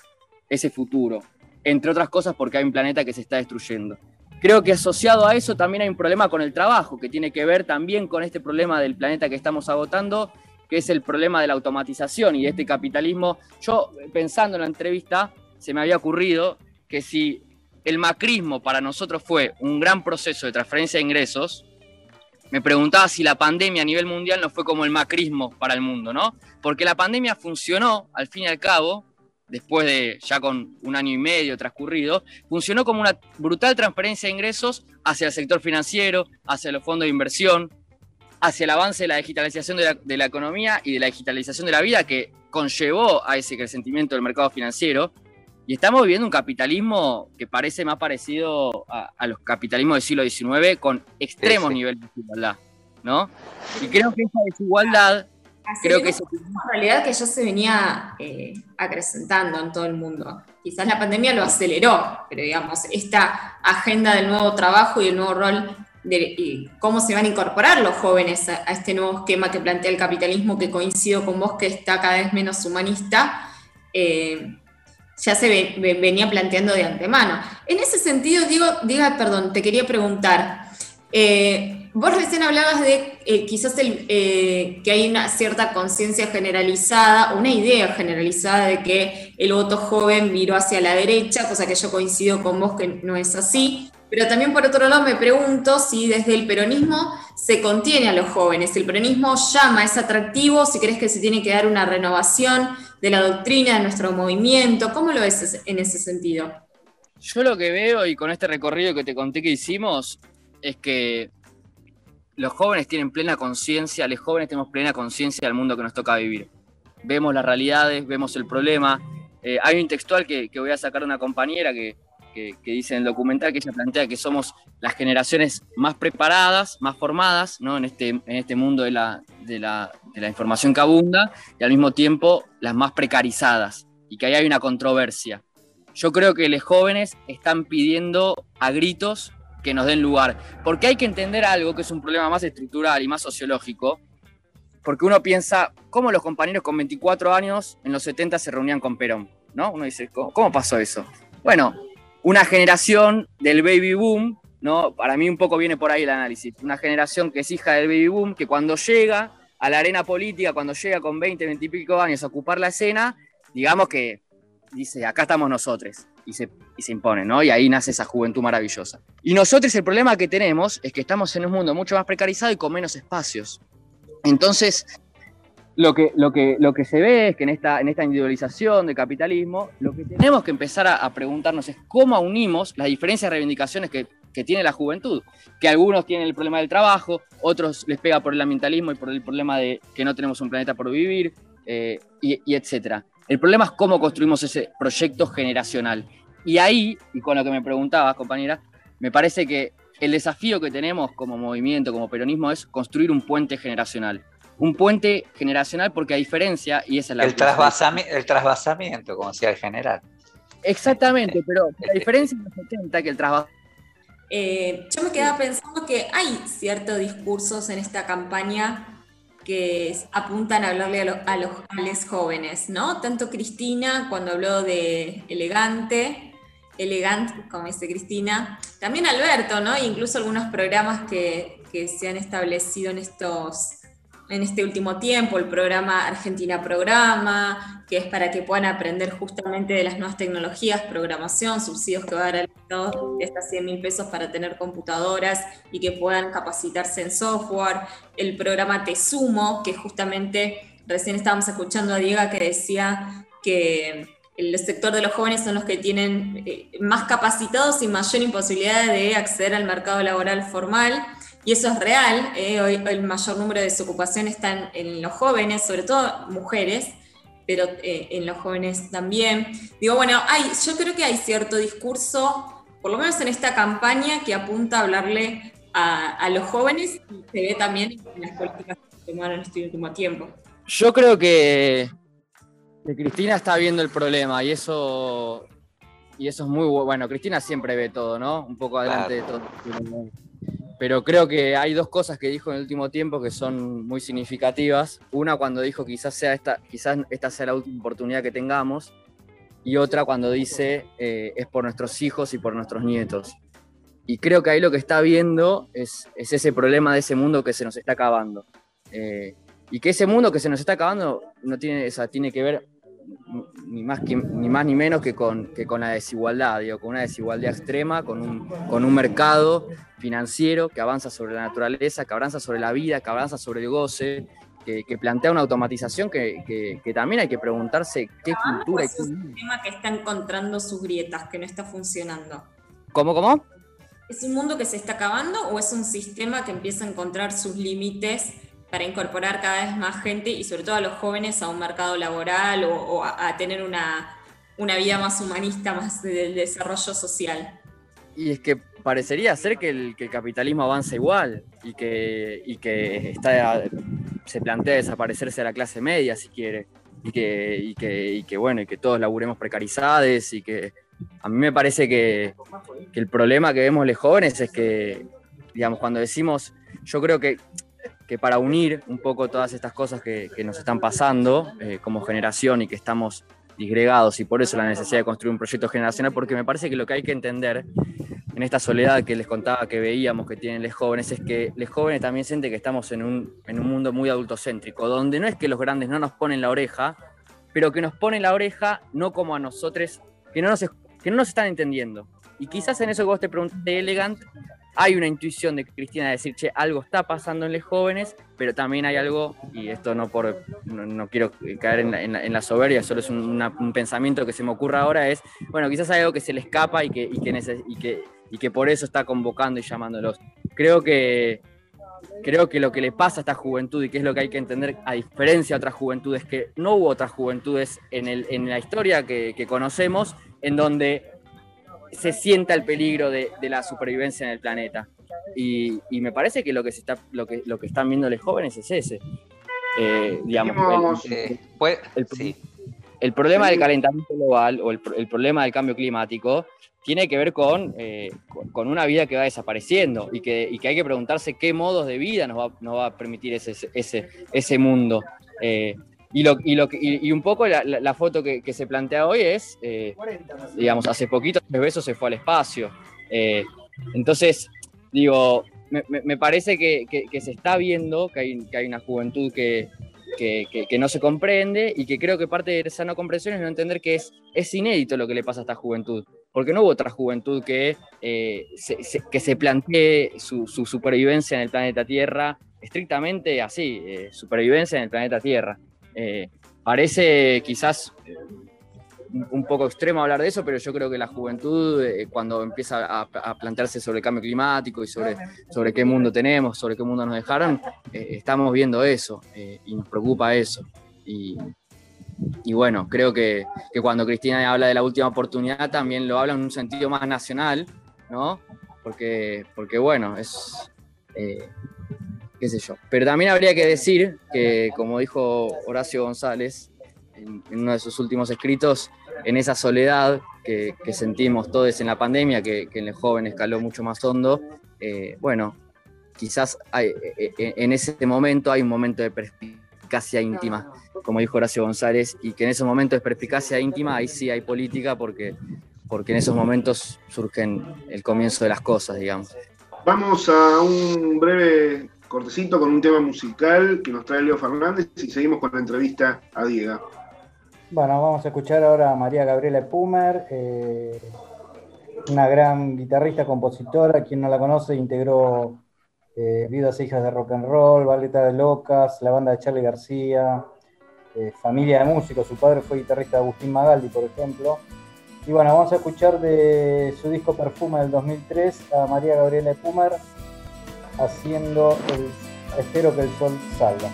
ese futuro, entre otras cosas porque hay un planeta que se está destruyendo. Creo que asociado a eso también hay un problema con el trabajo, que tiene que ver también con este problema del planeta que estamos agotando, que es el problema de la automatización y de este capitalismo. Yo, pensando en la entrevista, se me había ocurrido que si el macrismo para nosotros fue un gran proceso de transferencia de ingresos, me preguntaba si la pandemia a nivel mundial no fue como el macrismo para el mundo, ¿no? Porque la pandemia funcionó, al fin y al cabo, después de ya con un año y medio transcurrido, funcionó como una brutal transferencia de ingresos hacia el sector financiero, hacia los fondos de inversión, hacia el avance de la digitalización de la, economía y de la digitalización de la vida que conllevó a ese crecimiento del mercado financiero. Y estamos viviendo un capitalismo que parece más parecido a, los capitalismos del siglo XIX con extremos niveles de desigualdad, ¿no? Y creo que esa desigualdad Creo que es una realidad que ya se venía eh, acrecentando en todo el mundo. Quizás la pandemia lo aceleró, pero digamos, esta agenda del nuevo trabajo y el nuevo rol cómo se van a incorporar los jóvenes a, este nuevo esquema que plantea el capitalismo, que coincido con vos que está cada vez menos humanista, eh, ya se venía planteando de antemano. En ese sentido, digo, diga, perdón, te quería preguntar. Eh, Vos recién hablabas de eh, quizás el, eh, que hay una cierta conciencia generalizada, una idea generalizada de que el voto joven viró hacia la derecha, cosa que yo coincido con vos que no es así, Pero también por otro lado me pregunto si desde el peronismo se contiene a los jóvenes, el peronismo llama, es atractivo, si crees que se tiene que dar una renovación de la doctrina, de nuestro movimiento, ¿cómo lo ves en ese sentido? Yo lo que veo y con este recorrido que te conté que hicimos es que los jóvenes tienen plena conciencia, los jóvenes tenemos plena conciencia del mundo que nos toca vivir. Vemos las realidades, vemos el problema. Eh, hay un textual que, voy a sacar de una compañera que, dice en el documental que ella plantea que somos las generaciones más preparadas, más formadas ¿no? en, este, en este mundo de la, de, la, de la información que abunda y al mismo tiempo las más precarizadas y que ahí hay una controversia. Yo creo que los jóvenes están pidiendo a gritos que nos den lugar. Porque hay que entender algo que es un problema más estructural y más sociológico. Porque uno piensa, ¿cómo los compañeros con 24 años en los 70 se reunían con Perón? ¿No? Uno dice, ¿cómo, pasó eso? Bueno, una generación del baby boom, ¿no? Para mí un poco viene por ahí el análisis. Una generación que es hija del baby boom, que cuando llega a la arena política, cuando llega con 20, 20 y pico años a ocupar la escena, digamos que dice, acá estamos nosotros y se, impone, ¿no? Y ahí nace esa juventud maravillosa. Y nosotros el problema que tenemos es que estamos en un mundo mucho más precarizado y con menos espacios. Entonces, lo que, lo que, lo que se ve es que en esta, en esta individualización del capitalismo, lo que tenemos que empezar a, preguntarnos es cómo unimos las diferencias de reivindicaciones que, tiene la juventud. Que algunos tienen el problema del trabajo, otros les pega por el ambientalismo y por el problema de que no tenemos un planeta por vivir, eh, y, y etcétera. El problema es cómo construimos ese proyecto generacional. Y ahí, y con lo que me preguntabas, compañera, me parece que el desafío que tenemos como movimiento, como peronismo, es construir un puente generacional. Un puente generacional porque a diferencia, y esa es la... El, trasvasamiento, el trasvasamiento, como decía el general. Exactamente, pero la diferencia de los 70 que el trasvasamiento... Eh, yo me quedaba pensando que hay ciertos discursos en esta campaña que apuntan a hablarle a, los, jóvenes, ¿no? Tanto Cristina, cuando habló de elegante, elegante, como dice Cristina, también Alberto, ¿no? incluso algunos programas que, que se han establecido en estos en este último tiempo, el programa Argentina Programa, que es para que puedan aprender justamente de las nuevas tecnologías, programación, subsidios que va a dar el Estado de hasta 100 mil pesos para tener computadoras y que puedan capacitarse en software, el programa Te Sumo, que justamente recién estábamos escuchando a Diego que decía que el sector de los jóvenes son los que tienen eh, más capacitados y mayor imposibilidad de acceder al mercado laboral formal y eso es real, eh, hoy el mayor número de desocupación está en, los jóvenes, sobre todo mujeres, pero eh, en los jóvenes también. Digo, bueno, hay, yo creo que hay cierto discurso, por lo menos en esta campaña, que apunta a hablarle a, los jóvenes y se ve también en las políticas que tomaron en este último tiempo. Yo creo que, que Cristina está viendo el problema y eso, y eso es muy bueno. Cristina siempre ve todo, ¿no? Un poco adelante de todo pero creo que hay dos cosas que dijo en el último tiempo que son muy significativas. Una cuando dijo quizás sea esta, quizás esta sea la última oportunidad que tengamos, y otra cuando dice eh, es por nuestros hijos y por nuestros nietos. Y creo que ahí lo que está viendo es, ese problema de ese mundo que se nos está acabando. Eh, y que ese mundo que se nos está acabando no tiene, esa tiene que ver ni más, ni más ni menos que con, que con la desigualdad, digo, con una desigualdad extrema, con un, con un mercado financiero que avanza sobre la naturaleza, que avanza sobre la vida, que avanza sobre el goce, que, plantea una automatización que, también hay que preguntarse qué cultura... Es un sistema que está encontrando sus grietas, que no está funcionando. ¿Cómo, cómo? ¿Es un mundo que se está acabando o es un sistema que empieza a encontrar sus límites para incorporar cada vez más gente y sobre todo a los jóvenes a un mercado laboral o, a, tener una, vida más humanista, más del desarrollo social. Y es que parecería ser que el, capitalismo avanza igual y que, que está, se plantea desaparecerse a la clase media si quiere. Y que, que, que bueno, y que todos laburemos precarizados y que a mí me parece que, que el problema que vemos los jóvenes es que, digamos, cuando decimos, yo creo que que para unir un poco todas estas cosas que, nos están pasando eh, como generación y que estamos disgregados y por eso la necesidad de construir un proyecto generacional, porque me parece que lo que hay que entender en esta soledad que les contaba que veíamos que tienen los jóvenes es que los jóvenes también sienten que estamos en un, en un mundo muy adultocéntrico, donde no es que los grandes no nos ponen la oreja, pero que nos ponen la oreja no como a nosotros, que no nos, que no nos están entendiendo. Y quizás en eso que vos te preguntaste, Elegant, hay una intuición de Cristina de decir, che, algo está pasando en los jóvenes, pero también hay algo, y esto no por no, quiero caer en la, soberbia, solo es un, pensamiento que se me ocurre ahora, es, bueno, quizás hay algo que se le escapa y que, y que, y que, y que por eso está convocando y llamándolos. Creo que, creo que lo que le pasa a esta juventud y que es lo que hay que entender a diferencia de otras juventudes, que no hubo otras juventudes en, el, en la historia que, que conocemos en donde se sienta el peligro de, la supervivencia en el planeta. Y, me parece que lo que, se está, lo, que, lo que están viendo los jóvenes es ese. Eh, digamos, el, el, problema del calentamiento global o el, problema del cambio climático tiene que ver con, eh, con, una vida que va desapareciendo y que, y que, hay que preguntarse qué modos de vida nos va, nos va a permitir ese, ese, ese mundo. Eh, y, lo, y, lo, y, un poco la, foto que, se plantea hoy es, eh, digamos, hace poquito besos se fue al espacio. Eh, entonces, digo, me, parece que, se está viendo que hay, que hay una juventud que, que, no se comprende y que creo que parte de esa no comprensión es no entender que es, es inédito lo que le pasa a esta juventud, porque no hubo otra juventud que, eh, se, que se plantee su, su, supervivencia en el planeta Tierra estrictamente así, supervivencia en el planeta Tierra. Eh, parece quizás eh, un poco extremo hablar de eso, pero yo creo que la juventud, eh, cuando empieza a, plantearse sobre el cambio climático y sobre, sobre qué mundo tenemos, sobre qué mundo nos dejaron, estamos viendo eso y nos preocupa eso. Y, bueno, creo que, cuando Cristina habla de la última oportunidad, también lo habla en un sentido más nacional, ¿no? Porque, porque bueno, es qué sé yo. Pero también habría que decir que, como dijo Horacio González en, uno de sus últimos escritos, en esa soledad que, sentimos todos en la pandemia, que, en el joven escaló mucho más hondo, eh, bueno, quizás hay, eh, eh, en ese momento hay un momento de perspicacia íntima, como dijo Horacio González, y que en esos momentos de perspicacia íntima ahí sí hay política porque, porque en esos momentos surgen el comienzo de las cosas, digamos. Vamos a un breve cortecito con un tema musical que nos trae Leo Fernández y seguimos con la entrevista a Diego. Bueno, vamos a escuchar ahora a María Gabriela Pumer, eh, una gran guitarrista, compositora, quien no la conoce, integró eh, Viudas e Hijas de Rock and Roll, Baleta de Locas, la banda de Charlie García, eh, Familia de Músicos, su padre fue guitarrista Agustín Magaldi, por ejemplo. Y bueno, vamos a escuchar de su disco Perfume del 2003 a María Gabriela Pumer haciendo el espero que el sol salga.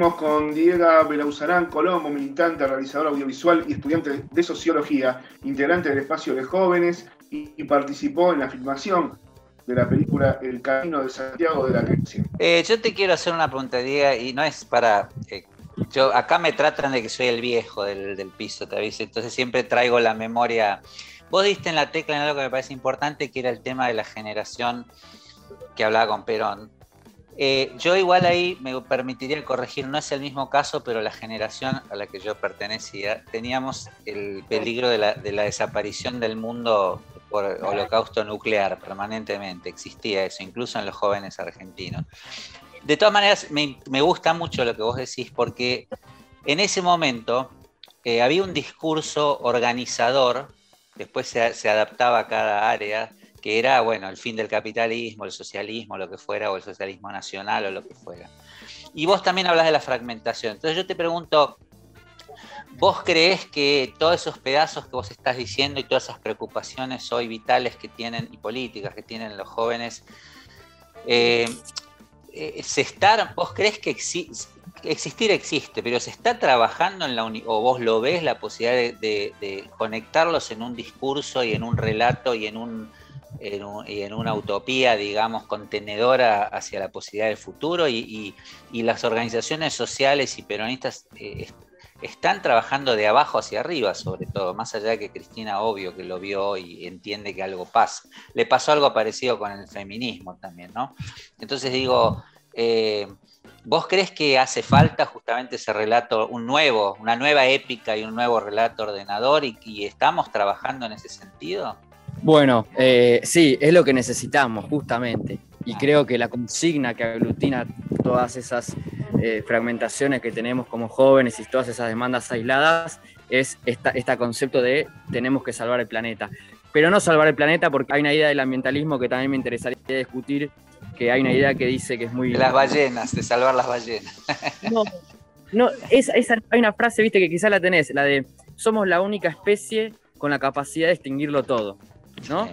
Con Diego Belauzarán Colombo, militante, realizador audiovisual y estudiante de sociología, integrante del espacio de jóvenes y, participó en la filmación de la película El Camino de Santiago de la Grecia. Eh, yo te quiero hacer una pregunta, Diego, y no es para... Eh, yo, acá me tratan de que soy el viejo del, del piso, te aviso, entonces siempre traigo la memoria. Vos diste en la tecla en algo que me parece importante, que era el tema de la generación que hablaba con Perón eh, yo igual ahí me permitiría corregir, no es el mismo caso, pero la generación a la que yo pertenecía, teníamos el peligro de la, desaparición del mundo por holocausto nuclear permanentemente, existía eso, incluso en los jóvenes argentinos. De todas maneras, me, gusta mucho lo que vos decís, porque en ese momento eh, había un discurso organizador, después se, se adaptaba a cada área, que era, bueno, el fin del capitalismo, el socialismo, lo que fuera, o el socialismo nacional o lo que fuera. Y vos también hablas de la fragmentación. Entonces yo te pregunto, ¿vos crees que todos esos pedazos que vos estás diciendo y todas esas preocupaciones hoy vitales que tienen y políticas que tienen los jóvenes, eh, eh, se están, vos crees que existir existe, pero se está trabajando en la o vos lo ves la posibilidad de conectarlos en un discurso y en un relato y en un y en una utopía, digamos, contenedora hacia la posibilidad del futuro y, las organizaciones sociales y peronistas eh, están trabajando de abajo hacia arriba, sobre todo, más allá de que Cristina, obvio que lo vio y entiende que algo pasa. Le pasó algo parecido con el feminismo también, ¿no? Entonces digo, eh, ¿vos crees que hace falta justamente ese relato, un nuevo, una nueva épica y un nuevo relato ordenador y estamos trabajando en ese sentido? Bueno, eh, sí, es lo que necesitamos, justamente. Y creo que la consigna que aglutina todas esas eh, fragmentaciones que tenemos como jóvenes y todas esas demandas aisladas es este concepto de tenemos que salvar el planeta. Pero no salvar el planeta porque hay una idea del ambientalismo que también me interesaría discutir, que hay una idea que dice que es muy... Las ballenas, de salvar las ballenas. [laughs] No, no esa, hay una frase, viste, que quizás la tenés, la de somos la única especie con la capacidad de extinguirlo todo. ¿No?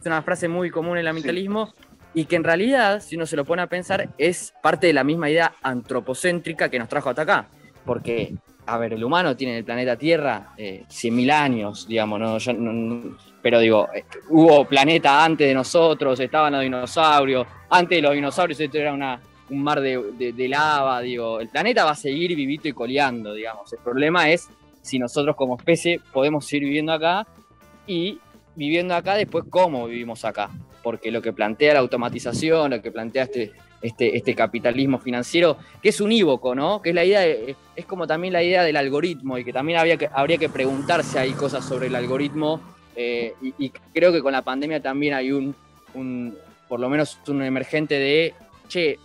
Es una frase muy común en el ambientalismo y que en realidad, si uno se lo pone a pensar, es parte de la misma idea antropocéntrica que nos trajo hasta acá. Porque, a ver, el humano tiene en el planeta Tierra eh, 100.000 años, digamos, ¿no? pero digo, eh, hubo planeta antes de nosotros, estaban los dinosaurios, antes de los dinosaurios esto era una, un mar de, de, lava, digo, el planeta va a seguir vivito y coleando, digamos. El problema es si nosotros como especie podemos seguir viviendo acá y viviendo acá, después cómo vivimos acá. Porque lo que plantea la automatización, lo que plantea este, este, este capitalismo financiero, que es unívoco, ¿no? Que es la idea, es como también la idea del algoritmo y que también habría que, habría que preguntarse ahí cosas sobre el algoritmo. Eh, y, creo que con la pandemia también hay un, un, por lo menos un emergente de, che,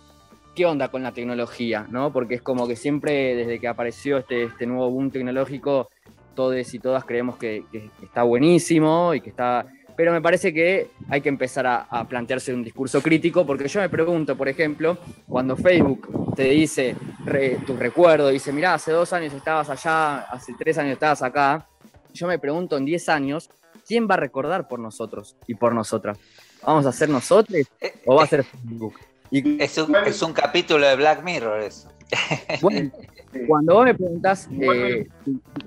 ¿qué onda con la tecnología? ¿no? Porque es como que siempre desde que apareció este, este nuevo boom tecnológico, todos y todas creemos que, está buenísimo y que está... Pero me parece que hay que empezar a, plantearse un discurso crítico, porque yo me pregunto, por ejemplo, cuando Facebook te dice tu recuerdo, dice, mira, hace dos años estabas allá, hace tres años estabas acá, yo me pregunto en diez años, ¿quién va a recordar por nosotros y por nosotras? ¿Vamos a ser nosotros o va a ser Facebook? es, un, es un capítulo de Black Mirror eso. Bueno, cuando vos me preguntás eh,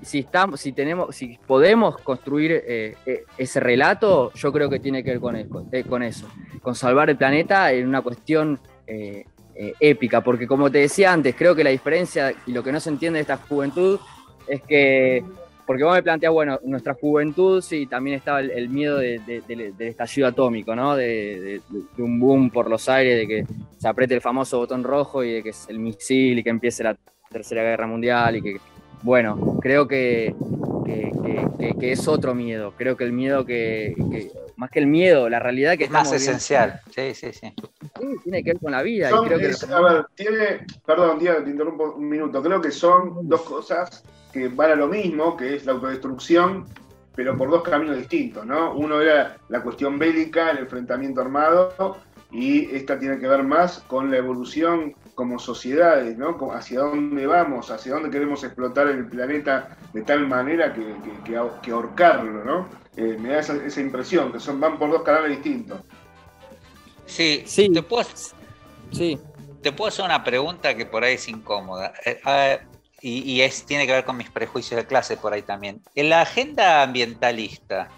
si, estamos, si tenemos, si podemos construir eh, eh, ese relato, yo creo que tiene que ver con, con eso, con salvar el planeta en una cuestión épica, porque como te decía antes, creo que la diferencia y lo que no se entiende de esta juventud es que porque vos me planteás, bueno, nuestra juventud sí, también estaba el, miedo del estallido atómico, ¿no? De, un boom por los aires, de que se apriete el famoso botón rojo y de que es el misil y que empiece la Tercera Guerra Mundial y que, bueno, creo que, que, es otro miedo. Creo que el miedo que, más que el miedo, la realidad que es más esencial. Sí, sí, sí, Tiene que ver con la vida. A ver, tiene, perdón, Diego, te interrumpo un minuto. Creo que son dos cosas que van a lo mismo, que es la autodestrucción, pero por dos caminos distintos, ¿no? Uno era la cuestión bélica, el enfrentamiento armado, y esta tiene que ver más con la evolución como sociedades, ¿no? Hacia dónde vamos, hacia dónde queremos explotar el planeta de tal manera que, que, ahorcarlo, ¿no? Eh, me da esa, impresión, que son, van por dos canales distintos. Sí, sí. Te puedo, sí. te puedo hacer una pregunta que por ahí es incómoda. Eh, y, y es, tiene que ver con mis prejuicios de clase por ahí también. En la agenda ambientalista,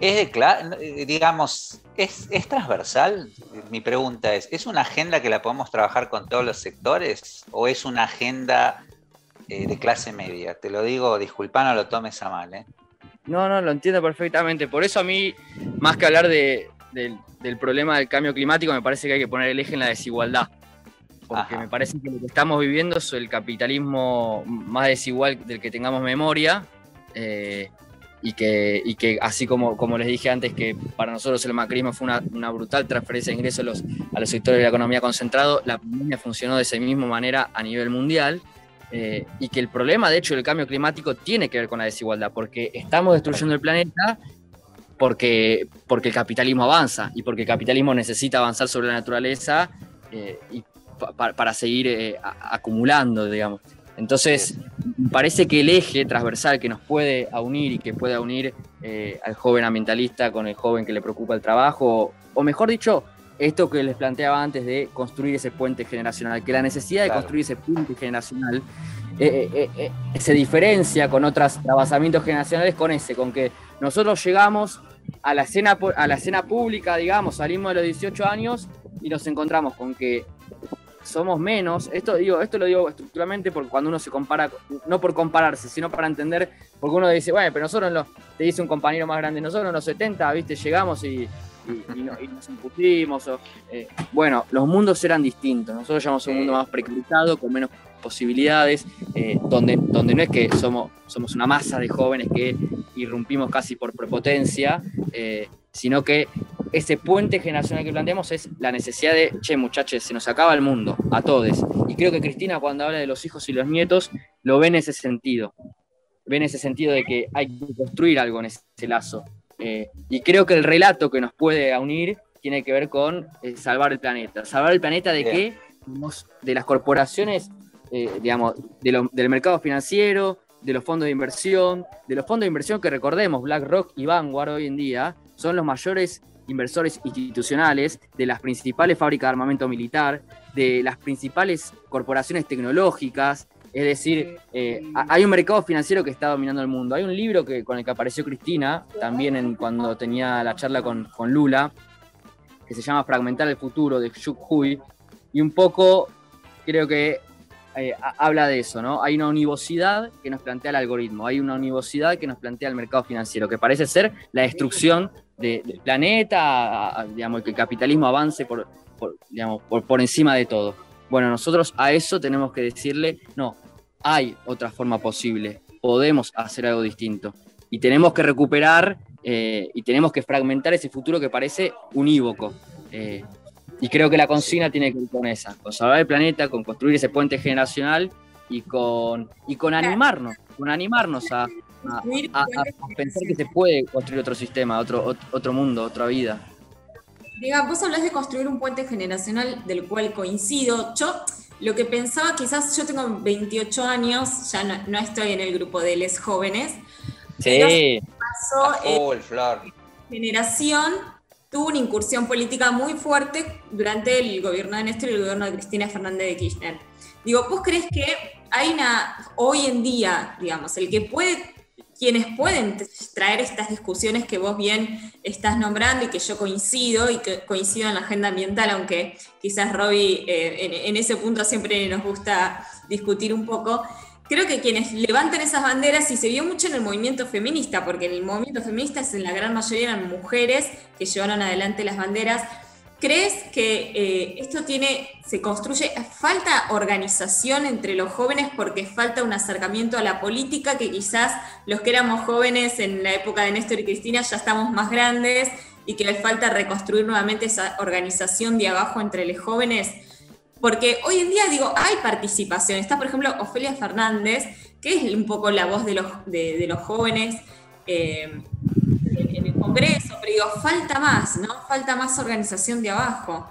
es de eh, digamos, ¿es, es transversal? Mi pregunta es, ¿es una agenda que la podemos trabajar con todos los sectores o es una agenda eh, de clase media? Te lo digo, disculpa, no lo tomes a mal. ¿eh? No, no, lo entiendo perfectamente. Por eso a mí, más que hablar de- del, del problema del cambio climático, me parece que hay que poner el eje en la desigualdad. Porque Ajá. me parece que lo que estamos viviendo es el capitalismo más desigual del que tengamos memoria. eh, y, que, y que así como, como les dije antes, que para nosotros el macrismo fue una, una brutal transferencia de ingresos a los, a los sectores de la economía concentrado, la pandemia funcionó de esa misma manera a nivel mundial. eh, y que el problema, de hecho, del cambio climático tiene que ver con la desigualdad, porque estamos destruyendo el planeta porque, porque el capitalismo avanza y porque el capitalismo necesita avanzar sobre la naturaleza eh, para seguir eh, acumulando, digamos. Entonces, parece que el eje transversal que nos puede unir y que pueda unir eh, al joven ambientalista con el joven que le preocupa el trabajo, o mejor dicho, esto que les planteaba antes de construir ese puente generacional, que la necesidad de Claro. construir ese puente generacional eh, eh, se diferencia con otros trabajamientos generacionales con ese, con que nosotros llegamos a la escena, a la escena pública, digamos, salimos de los 18 años y nos encontramos con que somos menos. Esto digo, esto lo digo estructuralmente porque cuando uno se compara, no por compararse, sino para entender, porque uno dice, bueno, pero nosotros los, te dice un compañero más grande, nosotros en los 70, viste, llegamos y, y- y no- y nos impusimos. o, eh, bueno, los mundos eran distintos. Nosotros llevamos un mundo más precarizado, con menos posibilidades, eh, donde, donde no es que somos, somos una masa de jóvenes que irrumpimos casi por prepotencia, eh, sino que ese puente generacional que planteamos es la necesidad de, che, muchachos, se nos acaba el mundo, a todos. Y creo que Cristina, cuando habla de los hijos y los nietos, lo ve en ese sentido. Ve en ese sentido de que hay que construir algo en ese lazo. Eh, y creo que el relato que nos puede unir tiene que ver con eh, salvar el planeta. ¿Salvar el planeta de qué? De las corporaciones, eh, digamos, de lo- del mercado financiero, de los fondos de inversión, de los fondos de inversión que recordemos, BlackRock y Vanguard hoy en día, son los mayores inversores institucionales de las principales fábricas de armamento militar, de las principales corporaciones tecnológicas. Es decir, eh, ha- hay un mercado financiero que está dominando el mundo. Hay un libro que, con el que apareció Cristina, también en, cuando tenía la charla con, con Lula, que se llama Fragmentar el futuro de Shuk Hui, y un poco creo que eh, ha- habla de eso, ¿no? Hay una univocidad que nos plantea el algoritmo, hay una univocidad que nos plantea el mercado financiero, que parece ser la destrucción de- del planeta, a- digamos, que el capitalismo avance por, digamos, por encima de todo. Bueno, nosotros a eso tenemos que decirle, no, hay otra forma posible, podemos hacer algo distinto. Y tenemos que recuperar eh, y tenemos que fragmentar ese futuro que parece unívoco. Eh, y creo que la consigna tiene que ver con esa, con salvar el planeta, con construir ese puente generacional y con, y con animarnos, con animarnos a, a- Construir a- a- puentes a pensar que se puede construir otro sistema, otro, ot- otro mundo, otra vida. Diga, vos hablas de construir un puente generacional del cual coincido. Yo lo que pensaba, quizás yo tengo 28 años, ya no, no estoy en el grupo de les jóvenes. Sí, Pasó, eh, generación tuvo una incursión política muy fuerte durante el gobierno de Néstor y el gobierno de Cristina Fernández de Kirchner. Digo, ¿vos crees que hay una, hoy en día, digamos, el que puede, quienes pueden traer estas discusiones que vos bien estás nombrando y que yo coincido y que coincido en la agenda ambiental, aunque quizás Robbie eh, en, en ese punto siempre nos gusta discutir un poco, creo que quienes levantan esas banderas, y se vio mucho en el movimiento feminista, porque en el movimiento feminista en la gran mayoría eran mujeres que llevaron adelante las banderas, ¿crees que eh, esto tiene, se construye, falta organización entre los jóvenes porque falta un acercamiento a la política que quizás los que éramos jóvenes en la época de Néstor y Cristina ya estamos más grandes y que les falta reconstruir nuevamente esa organización de abajo entre los jóvenes? Porque hoy en día, digo, hay participación. Está, por ejemplo, Ofelia Fernández, que es un poco la voz de los, de, los jóvenes eh, Congreso, pero digo, falta más, ¿no? Falta más organización de abajo.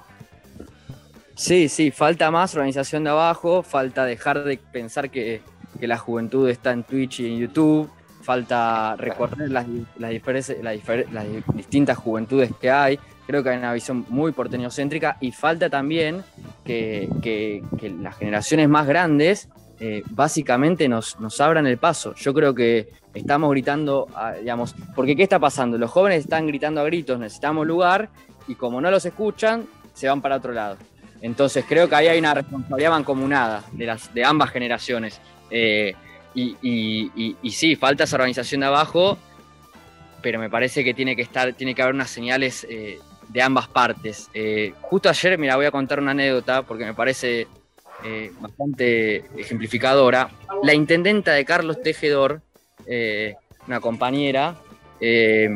Sí, sí, falta más organización de abajo, falta dejar de pensar que, que la juventud está en Twitch y en YouTube, falta recorrer las, las, diferes- las distintas juventudes que hay. Creo que hay una visión muy porteñocéntrica y falta también que- que las generaciones más grandes eh, básicamente nos, nos abran el paso. Yo creo que estamos gritando, digamos, porque ¿qué está pasando? Los jóvenes están gritando a gritos, necesitamos lugar, y como no los escuchan, se van para otro lado. Entonces creo que ahí hay una responsabilidad mancomunada de, las, de ambas generaciones. Eh, y, sí, falta esa organización de abajo, pero me parece que tiene que estar, tiene que haber unas señales eh, de ambas partes. Justo ayer, mira, voy a contar una anécdota porque me parece eh, bastante ejemplificadora. La intendenta de Carlos Tejedor, eh, una compañera, eh,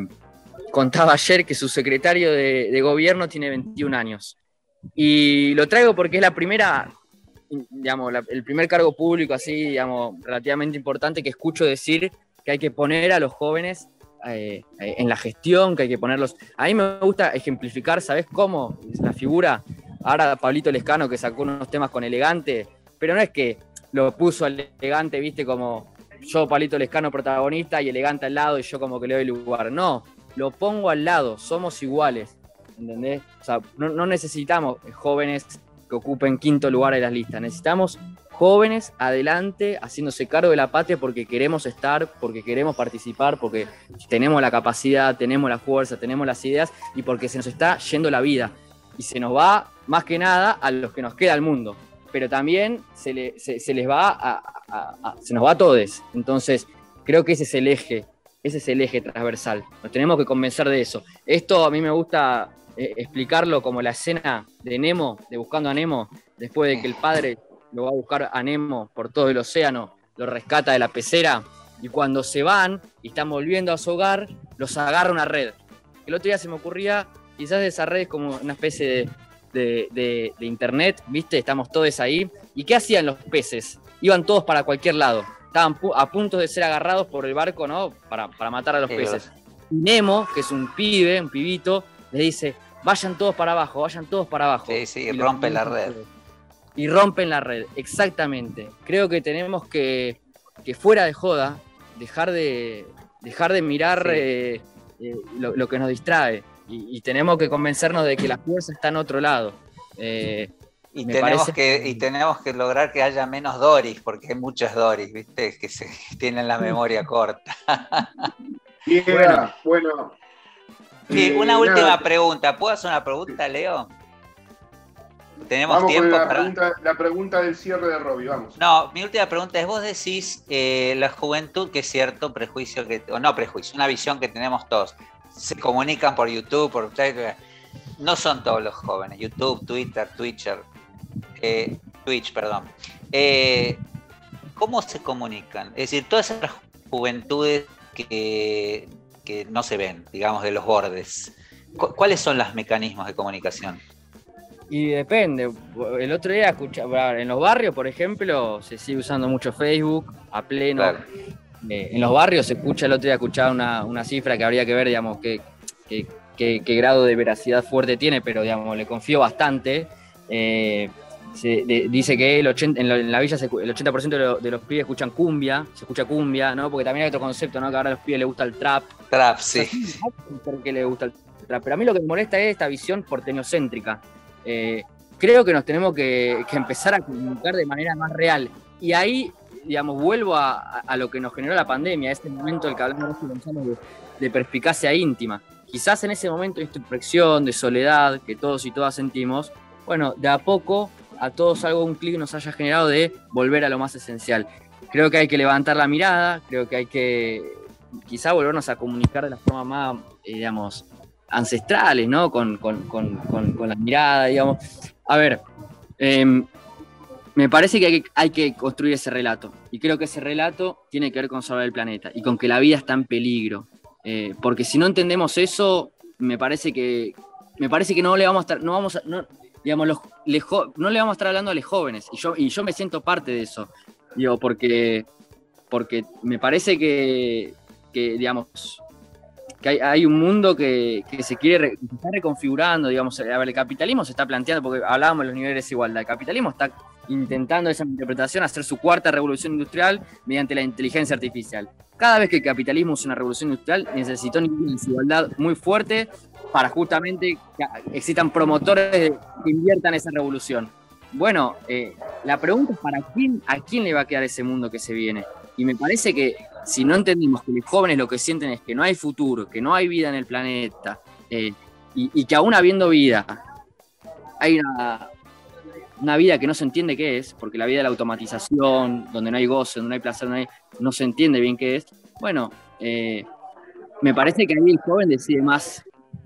contaba ayer que su secretario de, gobierno tiene 21 años. Y lo traigo porque es la primera, digamos, el primer cargo público así, digamos, relativamente importante que escucho decir que hay que poner a los jóvenes en la gestión, que hay que ponerlos. A mí me gusta ejemplificar, ¿sabes cómo? La figura, ahora Pablito Lescano que sacó unos temas con elegante, pero no es que lo puso elegante, viste, como yo, Pablito Lescano, protagonista, y elegante al lado, y yo como que le doy lugar. No, lo pongo al lado, somos iguales. ¿Entendés? O sea, no, no necesitamos jóvenes que ocupen quinto lugar en las listas, necesitamos jóvenes adelante haciéndose cargo de la patria porque queremos estar, porque queremos participar, porque tenemos la capacidad, tenemos la fuerza, tenemos las ideas y porque se nos está yendo la vida. Y se nos va más que nada a los que nos queda el mundo. Pero también se, le- les va a- se nos va a todos. Entonces, creo que ese es el eje, ese es el eje transversal. Nos tenemos que convencer de eso. Esto a mí me gusta eh, explicarlo como la escena de Nemo, de Buscando a Nemo, después de que el padre lo va a buscar a Nemo por todo el océano, lo rescata de la pecera, y cuando se van y están volviendo a su hogar, los agarra una red. El otro día se me ocurría, quizás esa red es como una especie de, de- de- de internet, ¿viste? Estamos todos ahí. ¿Y qué hacían los peces? Iban todos para cualquier lado. Estaban pu- a punto de ser agarrados por el barco, ¿no? Para, para matar a los Sí, peces. Y Nemo, que es un pibe, un pibito, le dice, vayan todos para abajo, vayan todos para abajo. Sí, sí, Y los rompe la red. y rompen la red, exactamente. Creo que tenemos que, que fuera de joda, dejar de, dejar de mirar Sí. eh, eh, lo, lo que nos distrae. Y, y tenemos que convencernos de que la fuerza está en otro lado. Eh, Y tenemos, parece- que, y tenemos que lograr que haya menos Doris, porque hay muchos Doris, ¿viste? Que se, [laughs] tienen la memoria corta. [laughs] Bien, Bueno. bueno. Sí, Eh, una última nada, pregunta. ¿Puedo hacer una pregunta, Leo? ¿Tenemos Vamos con tiempo la para.? pregunta, la pregunta del cierre de Robbie, vamos. No, mi última pregunta es: vos decís eh, la juventud, que es cierto, prejuicio que. O no prejuicio, una visión que tenemos todos. Se comunican por YouTube, por. No son todos los jóvenes. YouTube, Twitter, Twitcher. eh, Twitch, perdón. Eh, ¿Cómo se comunican? Es decir, todas esas juventudes que, que no se ven, digamos, de los bordes. ¿Cu- ¿Cuáles son los mecanismos de comunicación? Y depende. El otro día escuchaba, en los barrios, por ejemplo, se sigue usando mucho Facebook a pleno. Claro. Eh, en los barrios se escucha, el otro día escuchaba una, una cifra que habría que ver, digamos, qué, qué- grado de veracidad fuerte tiene, pero digamos, le confío bastante. Eh, se- de- dice que el 80, en, lo- en la villa se el 80% de, lo- de los pibes escuchan cumbia, se escucha cumbia, ¿no? Porque también hay otro concepto, ¿no? Que ahora a los pibes les gusta el trap. Trap, sí. por qué le gusta el trap. Pero a mí lo que me molesta es esta visión porteñocéntrica. Eh, creo que nos tenemos que, que empezar a comunicar de manera más real. Y ahí, digamos, vuelvo a, a- a lo que nos generó la pandemia, este momento del que hablamos de, de perspicacia íntima. Quizás en ese momento de introspección, de soledad, que todos y todas sentimos, bueno, de a poco a todos algo, un clic nos haya generado de volver a lo más esencial. Creo que hay que levantar la mirada, creo que hay que quizá volvernos a comunicar de la forma más, eh, digamos, ancestrales, ¿no? Con, con- con- con- con la mirada, digamos. A ver, em, me parece que hay, que construir ese relato. Y creo que ese relato tiene que ver con salvar el planeta y con que la vida está en peligro. Eh, porque si no entendemos eso, me parece que, me parece que no le vamos a estar, no vamos digamos, los, no le vamos a estar hablando a los jóvenes. Y yo, y yo me siento parte de eso. Digo, porque, porque me parece que, digamos, que hay, un mundo que, que se quiere está reconfigurando, digamos, a ver, el capitalismo se está planteando, porque hablábamos de los niveles de desigualdad, el capitalismo está intentando esa interpretación hacer su cuarta revolución industrial mediante la inteligencia artificial. Cada vez que el capitalismo usa una revolución industrial, necesitó un nivel de desigualdad muy fuerte para justamente que existan promotores que inviertan esa revolución. bueno, eh, la pregunta es para quién, a quién le va a quedar ese mundo que se viene. Y me parece que si no entendimos que los jóvenes lo que sienten es que no hay futuro, que no hay vida en el planeta, eh, y, que aún habiendo vida, hay una, una, vida que no se entiende qué es, porque la vida de la automatización, donde no hay goce, donde no hay placer, no, no se entiende bien qué es, bueno, eh, me parece que ahí el joven decide más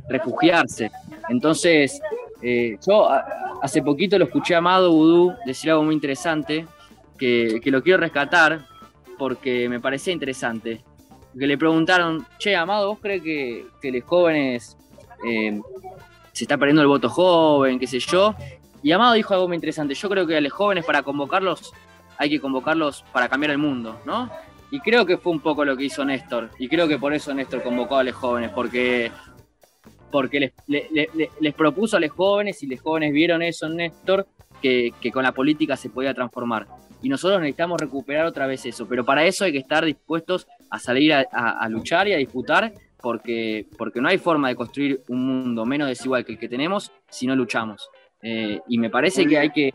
refugiarse. Entonces, eh, yo hace poquito lo escuché a Amado Vudú decir algo muy interesante, que, que lo quiero rescatar, porque me parecía interesante. Que le preguntaron, che, Amado, ¿vos crees que, que los jóvenes eh, se está perdiendo el voto joven, qué sé yo? Y Amado dijo algo muy interesante. Yo creo que a los jóvenes para convocarlos hay que convocarlos para cambiar el mundo, ¿no? Y creo que fue un poco lo que hizo Néstor. Y creo que por eso Néstor convocó a los jóvenes, porque, porque les, propuso a los jóvenes y los jóvenes vieron eso en Néstor, que, que con la política se podía transformar y nosotros necesitamos recuperar otra vez eso, pero para eso hay que estar dispuestos a salir a, luchar y a disputar porque, porque no hay forma de construir un mundo menos desigual que el que tenemos si no luchamos. Eh, y me parece que hay que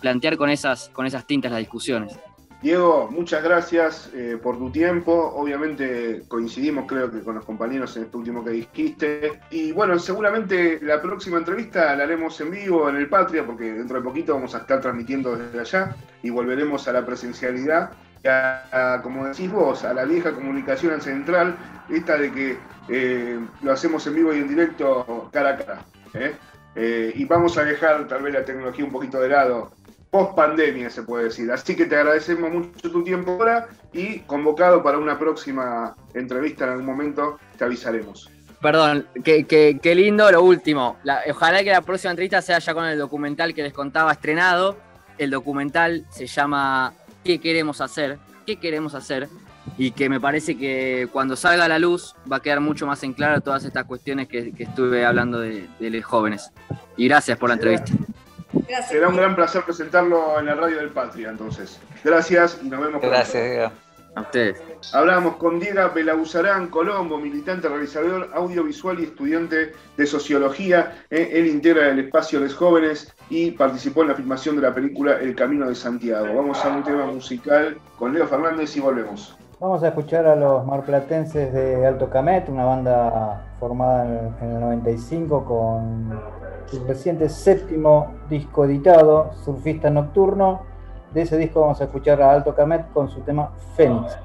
plantear con esas, con esas tintas las discusiones. Diego, muchas gracias eh, por tu tiempo. Obviamente coincidimos, creo que con los compañeros en esto último que dijiste. Y bueno, seguramente la próxima entrevista la haremos en vivo en el Patria, porque dentro de poquito vamos a estar transmitiendo desde allá y volveremos a la presencialidad. A, como decís vos, a la vieja comunicación central, esta de que eh, lo hacemos en vivo y en directo cara a cara. ¿eh? Y vamos a dejar tal vez la tecnología un poquito de lado post pandemia, se puede decir. Así que te agradecemos mucho tu tiempo ahora y convocado para una próxima entrevista en algún momento, te avisaremos. Perdón, qué, lindo lo último. ojalá que la próxima entrevista sea ya con el documental que les contaba estrenado. El documental se llama ¿Qué queremos hacer? ¿Qué queremos hacer? Y que me parece que cuando salga a la luz va a quedar mucho más en claro todas estas cuestiones que, estuve hablando de, de los jóvenes. Y gracias por la entrevista. Será un gran placer presentarlo en la radio del Patria, entonces. Gracias y nos vemos. Gracias, Diego. A ustedes. Hablamos con Diego Belauzarán Colombo, militante, realizador audiovisual y estudiante de sociología. Eh, él integra el espacio Les Jóvenes y participó en la filmación de la película El Camino de Santiago. Vamos a un tema musical con Leo Fernández y volvemos. Vamos a escuchar a los marplatenses de Alto Camet, una banda formada en el 95 con su reciente séptimo disco editado, Surfista Nocturno. De ese disco vamos a escuchar a Alto Camet con su tema Fénix.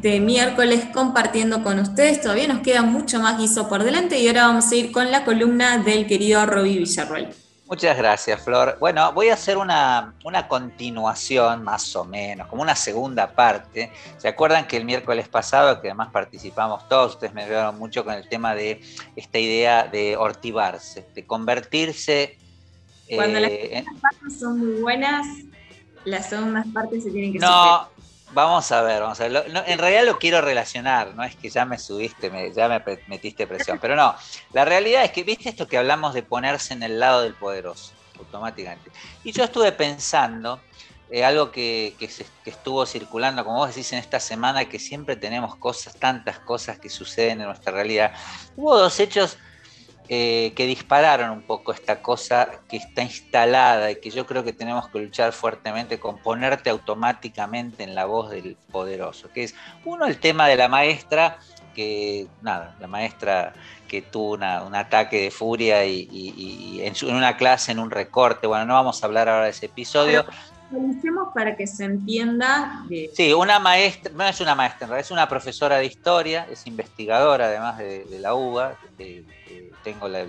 Este miércoles compartiendo con ustedes. Todavía nos queda mucho más guiso por delante y ahora vamos a ir con la columna del querido Robbie Villarroel. Muchas gracias, Flor. Bueno, voy a hacer una, una, continuación, más o menos, como una segunda parte. ¿Se acuerdan que el miércoles pasado, que además participamos todos, ustedes me ayudaron mucho con el tema de esta idea de ortivarse, de convertirse... Cuando eh, las primeras partes son muy buenas, las segundas partes se tienen que No, Vamos a ver, vamos a ver. en realidad lo quiero relacionar, no es que ya me subiste, ya me metiste presión, pero no. La realidad es que, viste esto que hablamos de ponerse en el lado del poderoso, automáticamente. Y yo estuve pensando, eh, algo que, que, estuvo circulando, como vos decís, en esta semana, que siempre tenemos cosas, tantas cosas que suceden en nuestra realidad. Hubo dos hechos eh, que dispararon un poco esta cosa que está instalada y que yo creo que tenemos que luchar fuertemente con ponerte automáticamente en la voz del poderoso, que es uno el tema de la maestra, que nada, la maestra que tuvo un ataque de furia y, en, una clase, en un recorte, bueno, no vamos a hablar ahora de ese episodio. para que se entienda. Sí, una maestra, no es una maestra, es una profesora de historia, es investigadora además de, la UBA, de, tengo la,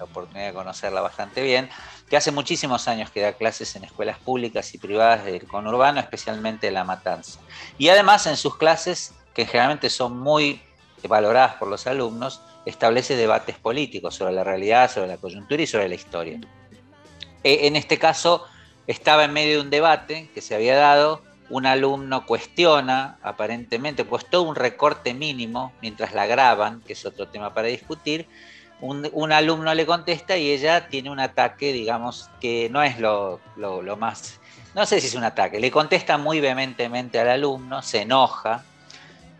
oportunidad de conocerla bastante bien, que hace muchísimos años que da clases en escuelas públicas y privadas del conurbano, especialmente en La Matanza. Y además en sus clases, que generalmente son muy valoradas por los alumnos, establece debates políticos sobre la realidad, sobre la coyuntura y sobre la historia. E, en este caso, estaba en medio de un debate que se había dado, un alumno cuestiona, aparentemente, pues todo un recorte mínimo mientras la graban, que es otro tema para discutir, un, alumno le contesta y ella tiene un ataque, digamos, que no es lo, más, no sé si es un ataque, le contesta muy vehementemente al alumno, se enoja,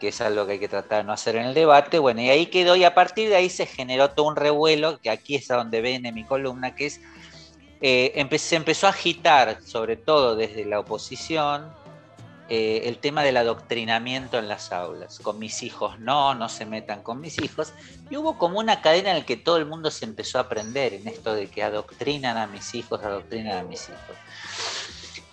que es algo que hay que tratar de no hacer en el debate, bueno, y ahí quedó y a partir de ahí se generó todo un revuelo, que aquí es a donde viene mi columna, que es, eh, se empezó a agitar, sobre todo desde la oposición, eh, el tema del adoctrinamiento en las aulas. Con mis hijos no, no se metan con mis hijos. Y hubo como una cadena en la que todo el mundo se empezó a aprender en esto de que adoctrinan a mis hijos, adoctrinan a mis hijos.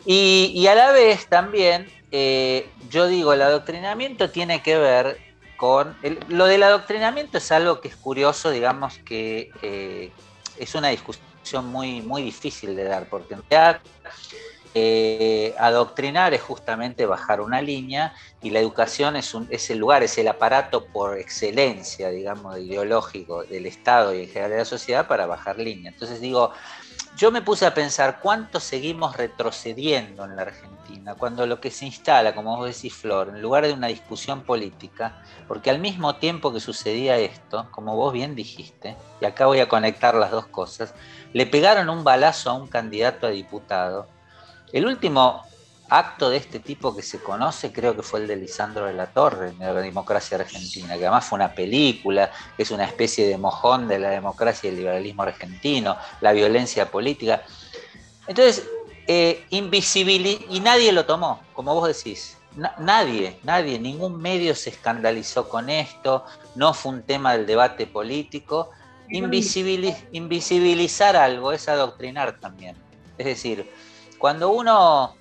Y, a la vez también, eh, yo digo, el adoctrinamiento tiene que ver con... lo del adoctrinamiento es algo que es curioso, digamos que eh, es una discusión muy, muy difícil de dar, porque en realidad eh, adoctrinar es justamente bajar una línea y la educación es, un, el lugar, es el aparato por excelencia, digamos, ideológico del Estado y en general de la sociedad para bajar línea. Entonces digo, yo me puse a pensar cuánto seguimos retrocediendo en la Argentina, cuando lo que se instala, como vos decís, Flor, en lugar de una discusión política, porque al mismo tiempo que sucedía esto, como vos bien dijiste, y acá voy a conectar las dos cosas, le pegaron un balazo a un candidato a diputado el último acto de este tipo que se conoce creo que fue el de Lisandro de la Torre en la democracia argentina, que además fue una película, que es una especie de mojón de la democracia y el liberalismo argentino, la violencia política. Entonces, eh, y nadie lo tomó, como vos decís. nadie, nadie, ningún medio se escandalizó con esto, no fue un tema del debate político. invisibilizar algo es adoctrinar también. Es decir, cuando uno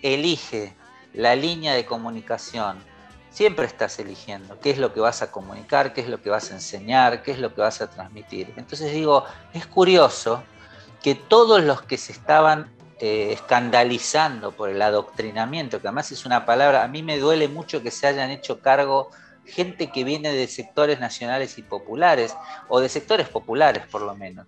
elige la línea de comunicación, siempre estás eligiendo qué es lo que vas a comunicar, qué es lo que vas a enseñar, qué es lo que vas a transmitir. Entonces digo, es curioso que todos los que se estaban eh, escandalizando por el adoctrinamiento, que además es una palabra, a mí me duele mucho que se hayan hecho cargo gente que viene de sectores nacionales y populares, o de sectores populares por lo menos.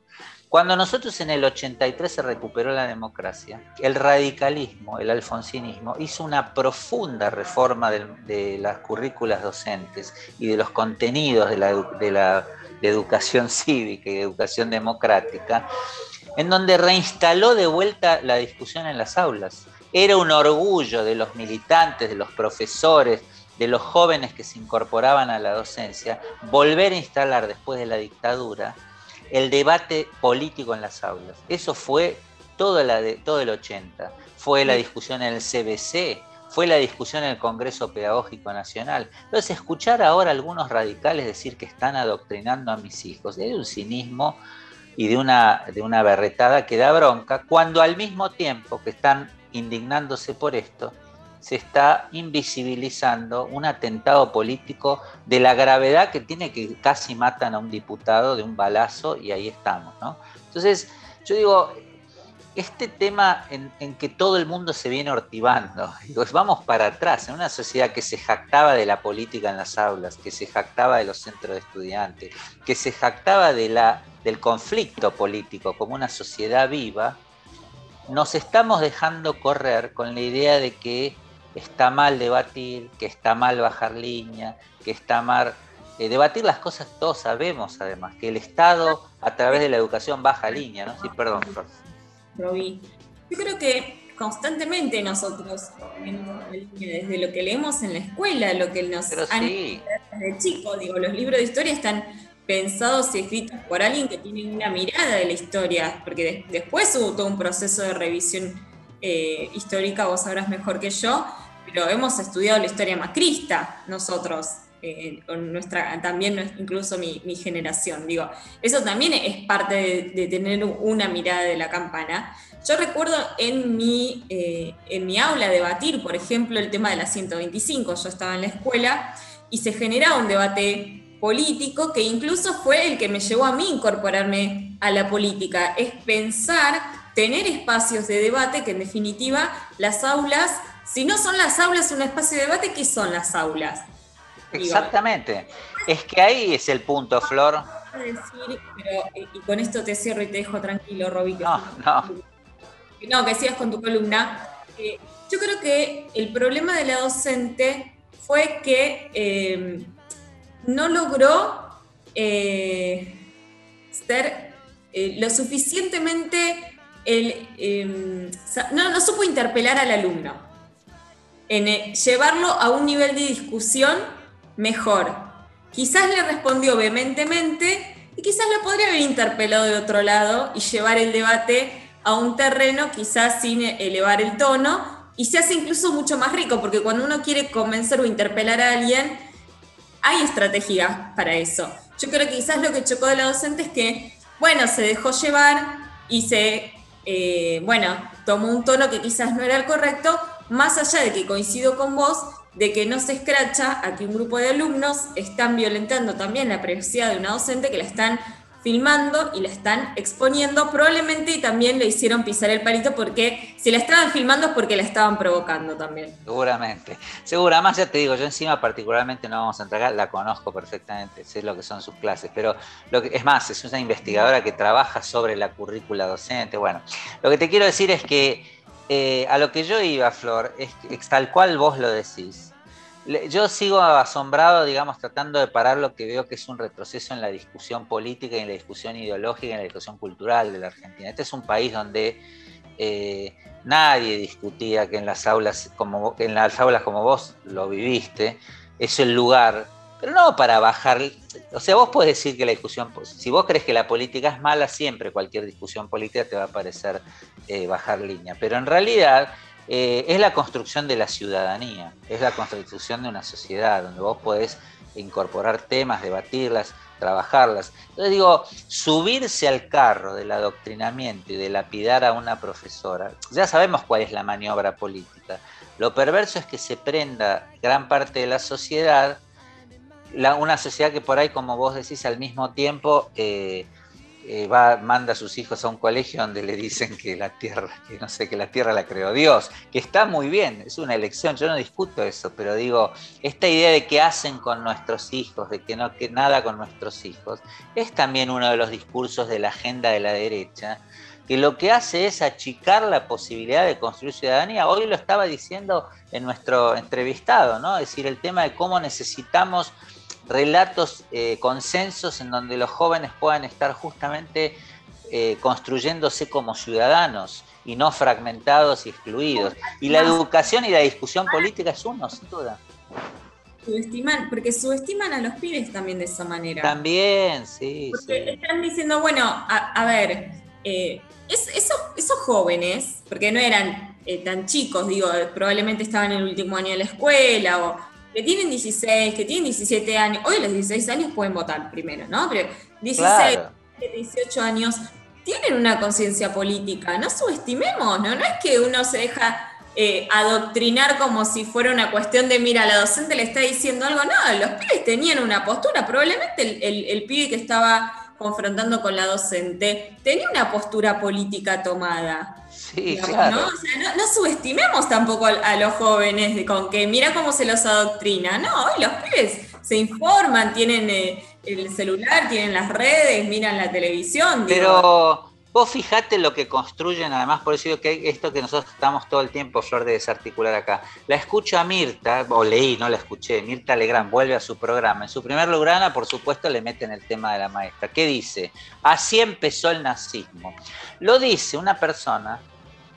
Cuando nosotros en el 83 se recuperó la democracia, el radicalismo, el alfonsinismo, hizo una profunda reforma de, las currículas docentes y de los contenidos de la, de educación [laughs] cívica y educación democrática, en donde reinstaló de vuelta la discusión en las aulas. Era un orgullo de los militantes, de los profesores, de los jóvenes que se incorporaban a la docencia, volver a instalar después de la dictadura el debate político en las aulas. Eso fue todo, la de, todo el 80. Fue la discusión en el CBC, fue la discusión en el Congreso Pedagógico Nacional. Entonces, escuchar ahora a algunos radicales decir que están adoctrinando a mis hijos, es un cinismo y de una, de una berretada que da bronca, cuando al mismo tiempo que están indignándose por esto, se está invisibilizando un atentado político de la gravedad que tiene que casi matan a un diputado de un balazo y ahí estamos, ¿no? Entonces, yo digo, este tema en, que todo el mundo se viene ortivando, digo, vamos para atrás, en una sociedad que se jactaba de la política en las aulas, que se jactaba de los centros de estudiantes, que se jactaba de la, del conflicto político como una sociedad viva, nos estamos dejando correr con la idea de que está mal debatir, que está mal bajar línea, que está mal eh, debatir las cosas, todos sabemos además, que el Estado a través de la educación baja línea, ¿no? Sí, perdón. Roby, yo creo que constantemente nosotros, desde lo que leemos en la escuela, lo que nos han desde chico, digo, los libros de historia están pensados y escritos por alguien que tiene una mirada de la historia, porque después hubo todo un proceso de revisión eh, histórica, vos sabrás mejor que yo, pero hemos estudiado la historia macrista nosotros, eh, nuestra, también incluso mi, generación. Digo, eso también es parte de, tener una mirada de la campana. Yo recuerdo en mi, eh, en mi aula debatir, por ejemplo, el tema de la 125. Yo estaba en la escuela y se generaba un debate político que incluso fue el que me llevó a mí incorporarme a la política. Es pensar, tener espacios de debate que en definitiva las aulas si no son las aulas un espacio de debate, ¿qué son las aulas? Exactamente. Es que ahí es el punto, Flor. y con esto te cierro y te dejo tranquilo, Roby. No, no. No, que sigas con tu columna. Eh, yo creo que el problema de la docente fue que eh, no logró eh, ser lo suficientemente no, no supo interpelar al alumno en eh, llevarlo a un nivel de discusión mejor. Quizás le respondió vehementemente y quizás lo podría haber interpelado de otro lado y llevar el debate a un terreno quizás sin elevar el tono y se hace incluso mucho más rico porque cuando uno quiere convencer o interpelar a alguien, hay estrategias para eso. Yo creo que quizás lo que chocó de la docente es que, bueno, se dejó llevar y se, eh, bueno, tomó un tono que quizás no era el correcto, más allá de que coincido con vos, de que no se escracha a que un grupo de alumnos están violentando también la privacidad de una docente que la están filmando y la están exponiendo, probablemente también le hicieron pisar el palito porque si la estaban filmando es porque la estaban provocando también. Seguramente, seguro, además ya te digo, yo encima particularmente no vamos a entregar, la conozco perfectamente, sé lo que son sus clases, pero lo que, es más, es una investigadora que trabaja sobre la currícula docente, bueno, lo que te quiero decir es que eh, a lo que yo iba, Flor, es, tal cual vos lo decís. Yo sigo asombrado, digamos, tratando de parar lo que veo que es un retroceso en la discusión política en la discusión ideológica en la discusión cultural de la Argentina. Este es un país donde eh, nadie discutía que en las aulas como en las aulas como vos lo viviste es el lugar pero no para bajar, o sea, vos podés decir que la discusión, si vos crees que la política es mala, siempre cualquier discusión política te va a parecer eh, bajar línea, pero en realidad eh, es la construcción de la ciudadanía, es la construcción de una sociedad donde vos podés incorporar temas, debatirlas, trabajarlas. Entonces digo, subirse al carro del adoctrinamiento y de lapidar a una profesora, ya sabemos cuál es la maniobra política. Lo perverso es que se prenda gran parte de la sociedad una sociedad que por ahí, como vos decís, al mismo tiempo eh, eh, va, manda a sus hijos a un colegio donde le dicen que la tierra, que no sé, que la tierra la creó Dios, que está muy bien, es una elección, yo no discuto eso, pero digo, esta idea de qué hacen con nuestros hijos, de que no que nada con nuestros hijos, es también uno de los discursos de la agenda de la derecha, que lo que hace es achicar la posibilidad de construir ciudadanía. Hoy lo estaba diciendo en nuestro entrevistado, ¿no? Es decir, el tema de cómo necesitamos relatos, eh, consensos en donde los jóvenes puedan estar justamente eh, construyéndose como ciudadanos y no fragmentados y excluidos. Y la educación y la discusión política es uno, sin duda. Subestiman, porque subestiman a los pibes también de esa manera. También, sí. Porque están diciendo, bueno, a, ver, eh, esos, jóvenes, porque no eran tan chicos, digo, probablemente estaban en el último año de la escuela o que tienen 16, que tienen 17 años, hoy los 16 años pueden votar primero, ¿no? Pero 16, 18 años tienen una conciencia política, no subestimemos, ¿no? No es que uno se deja eh, adoctrinar como si fuera una cuestión de, mira, la docente le está diciendo algo, no, los pibes tenían una postura, probablemente el, el pibe que estaba confrontando con la docente, tenía una postura política tomada. Sí, claro. ¿no? subestimemos tampoco a, los jóvenes con que mira cómo se los adoctrina. No, hoy los pibes se informan, tienen eh, el celular, tienen las redes, miran la televisión. Pero Vos fijate lo que construyen, además, por eso que esto que nosotros estamos todo el tiempo, Flor, de desarticular acá. La escucho a Mirta, o leí, no la escuché, Mirta Legrand vuelve a su programa. En su primer programa, por supuesto, le meten el tema de la maestra. ¿Qué dice? Así empezó el nazismo. Lo dice una persona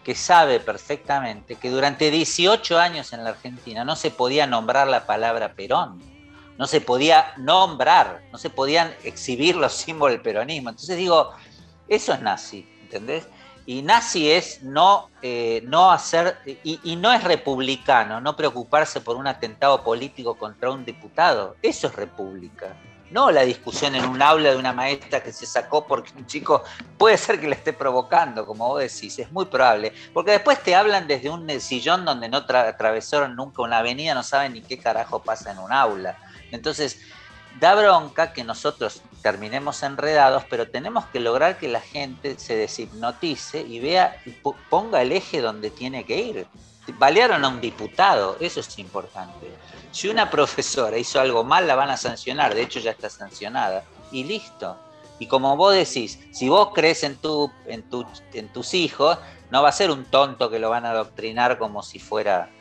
que sabe perfectamente que durante 18 años en la Argentina no se podía nombrar la palabra Perón no se podía nombrar, no se podían exhibir los símbolos del peronismo. Entonces digo, eso es nazi, ¿entendés? Y nazi es no, eh, no hacer, y, no es republicano, no preocuparse por un atentado político contra un diputado. Eso es república. No la discusión en un aula de una maestra que se sacó porque un chico puede ser que le esté provocando, como vos decís, es muy probable. Porque después te hablan desde un sillón donde no atravesaron nunca una avenida, no saben ni qué carajo pasa en un aula. Entonces, da bronca que nosotros terminemos enredados, pero tenemos que lograr que la gente se deshipnotice y vea y ponga el eje donde tiene que ir. Balearon a un diputado, eso es importante. Si una profesora hizo algo mal, la van a sancionar, de hecho ya está sancionada, y listo. Y como vos decís, si vos crees en, tu, en, tu, en tus hijos, no va a ser un tonto que lo van a adoctrinar como si fuera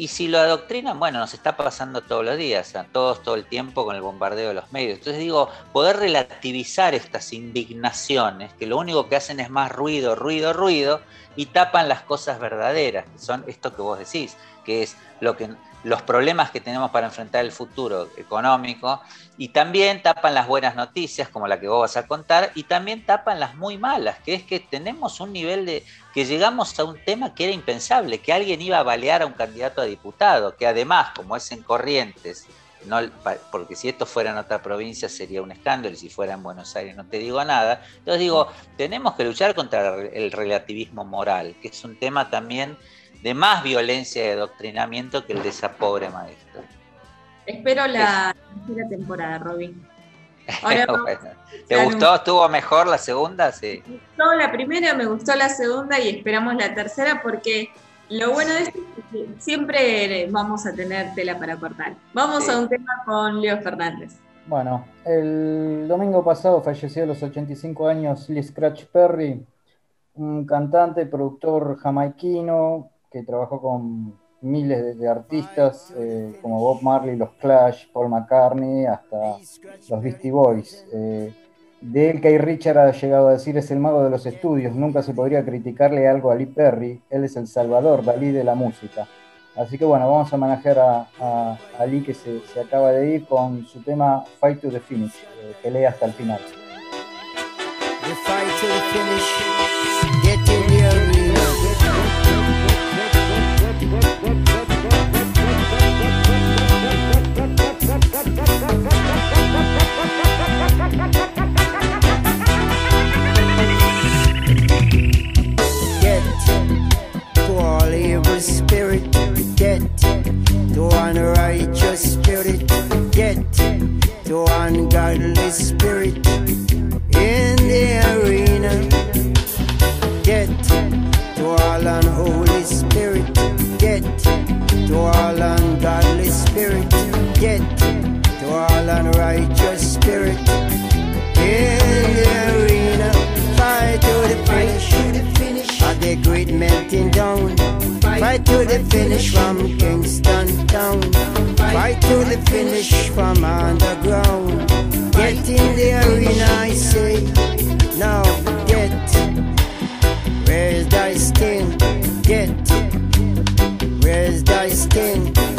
y si lo adoctrinan, bueno, nos está pasando todos los días, a todos todo el tiempo con el bombardeo de los medios. Entonces digo, poder relativizar estas indignaciones, que lo único que hacen es más ruido, ruido, ruido, y tapan las cosas verdaderas, que son esto que vos decís, que es lo que los problemas que tenemos para enfrentar el futuro económico y también tapan las buenas noticias como la que vos vas a contar y también tapan las muy malas, que es que tenemos un nivel de que llegamos a un tema que era impensable, que alguien iba a balear a un candidato a diputado, que además como es en Corrientes, no, porque si esto fuera en otra provincia sería un escándalo y si fuera en Buenos Aires no te digo nada. Entonces digo, tenemos que luchar contra el relativismo moral, que es un tema también de más violencia y adoctrinamiento que el de esa pobre maestra. Espero la tercera temporada, Robin. [laughs] ¿Te gustó? ¿Estuvo mejor la segunda? Sí. Me gustó la primera, me gustó la segunda y esperamos la tercera porque lo bueno de esto es que siempre vamos a tener tela para cortar. Vamos a un tema con Leo Fernández. Bueno, el domingo pasado falleció a los 85 años Lee Scratch Perry, un cantante, productor jamaiquino, que trabajó con miles de, artistas eh, como Bob Marley, los Clash, Paul McCartney, hasta los Beastie Boys. Eh, de él, Kay Richard ha llegado a decir es el mago de los estudios, nunca se podría criticarle algo a Lee Perry, él es el salvador, Dalí de la música. Así que bueno, vamos a manejar a, a, Lee que se, acaba de ir con su tema Fight to the Finish, eh, pelea hasta el final. fight to the finish, to unrighteous spirit, yet to ungodly spirit in the arena, yet to all unholy spirit, yet to all. To the finish from Kingston Town. Fight to the finish from underground. Get in the arena, I say. Now get. Where's thy sting? Get. Where's thy sting?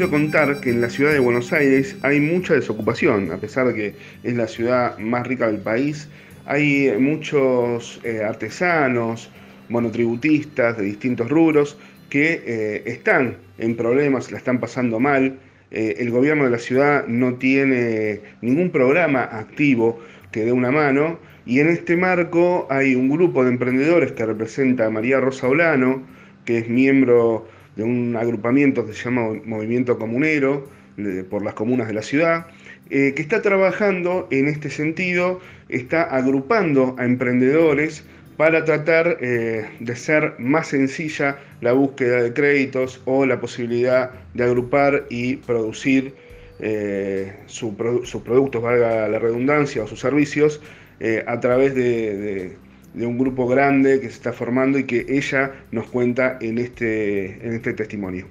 Quiero contar que en la ciudad de Buenos Aires hay mucha desocupación, a pesar de que es la ciudad más rica del país. Hay muchos eh, artesanos, monotributistas de distintos rubros que eh, están en problemas, la están pasando mal. Eh, el gobierno de la ciudad no tiene ningún programa activo que dé una mano y en este marco hay un grupo de emprendedores que representa a María Rosa Olano, que es miembro de un agrupamiento que se llama Movimiento Comunero por las comunas de la ciudad, eh, que está trabajando en este sentido, está agrupando a emprendedores para tratar eh, de ser más sencilla la búsqueda de créditos o la posibilidad de agrupar y producir eh, sus productos, valga la redundancia, o sus servicios a través de de un grupo grande que se está formando y que ella nos cuenta en este, en este testimonio.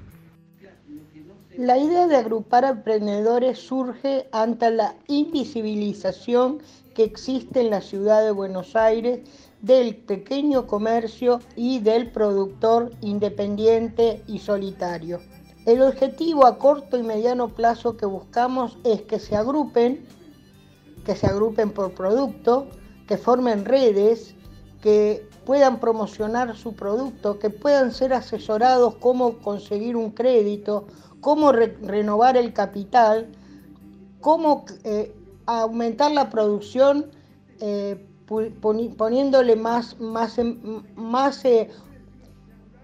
La idea de agrupar emprendedores surge ante la invisibilización que existe en la ciudad de Buenos Aires del pequeño comercio y del productor independiente y solitario. El objetivo a corto y mediano plazo que buscamos es que se agrupen, que se agrupen por producto, que formen redes, que puedan promocionar su producto, que puedan ser asesorados cómo conseguir un crédito, cómo renovar el capital, cómo eh, aumentar la producción eh, poniéndole más, más, em, más, eh,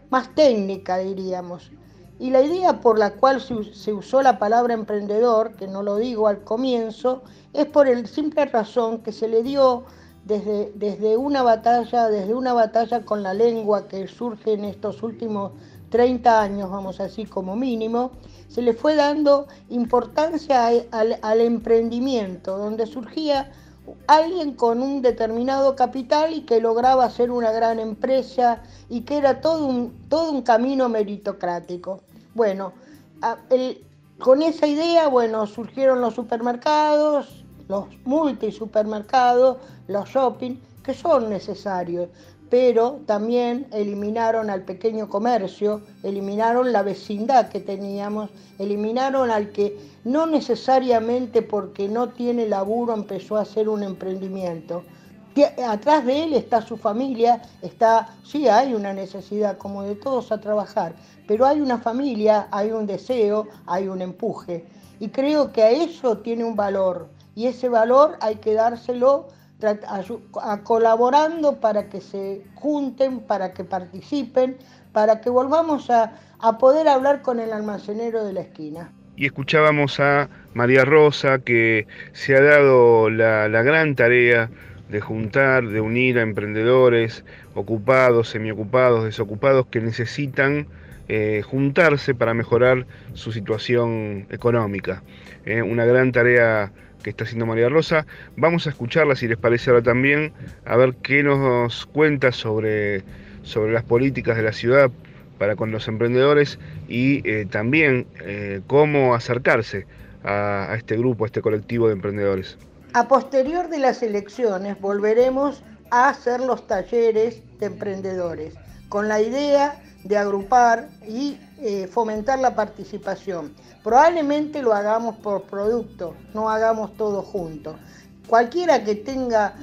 más técnica, diríamos. Y la idea por la cual se usó la palabra emprendedor, que no lo digo al comienzo, es por el simple razón que se le dio desde, una batalla, desde una batalla con la lengua que surge en estos últimos 30 años, vamos así como mínimo, se le fue dando importancia al, emprendimiento, donde surgía alguien con un determinado capital y que lograba hacer una gran empresa y que era todo un, todo un camino meritocrático. Bueno, con esa idea, bueno, surgieron los supermercados, los multisupermercados, los shopping, que son necesarios, pero también eliminaron al pequeño comercio, eliminaron la vecindad que teníamos, eliminaron al que no necesariamente porque no tiene laburo empezó a hacer un emprendimiento. Atrás de él está su familia, está, sí hay una necesidad como de todos a trabajar, pero hay una familia, hay un deseo, hay un empuje. Y creo que a eso tiene un valor, y ese valor hay que dárselo a, colaborando para que se junten, para que participen, para que volvamos a, poder hablar con el almacenero de la esquina. Y escuchábamos a María Rosa que se ha dado la, gran tarea de juntar, de unir a emprendedores ocupados, semiocupados, desocupados que necesitan eh, juntarse para mejorar su situación económica. Eh, una gran tarea que está haciendo María Rosa. Vamos a escucharla, si les parece ahora también, a ver qué nos cuenta sobre, sobre las políticas de la ciudad para con los emprendedores y eh, también eh, cómo acercarse a, a este grupo, a este colectivo de emprendedores. A posterior de las elecciones volveremos a hacer los talleres de emprendedores con la idea de agrupar y eh, fomentar la participación. Probablemente lo hagamos por producto, no hagamos todo junto. Cualquiera que tenga,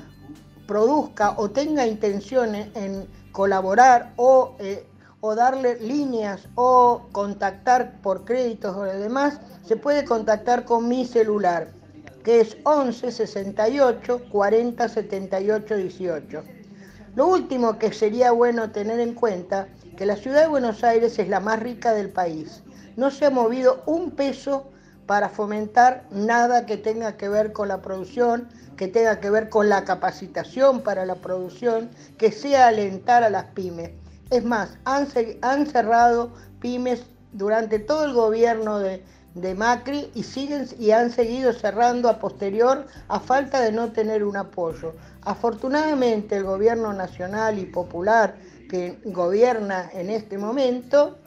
produzca o tenga intenciones en colaborar o, eh, o darle líneas o contactar por créditos o demás, se puede contactar con mi celular, que es 11 68 40 78 18. Lo último que sería bueno tener en cuenta que la ciudad de Buenos Aires es la más rica del país. No se ha movido un peso para fomentar nada que tenga que ver con la producción, que tenga que ver con la capacitación para la producción, que sea alentar a las pymes. Es más, han, cerrado pymes durante todo el gobierno de, de Macri y, siguen, y han seguido cerrando a posterior a falta de no tener un apoyo. Afortunadamente el gobierno nacional y popular que gobierna en este momento,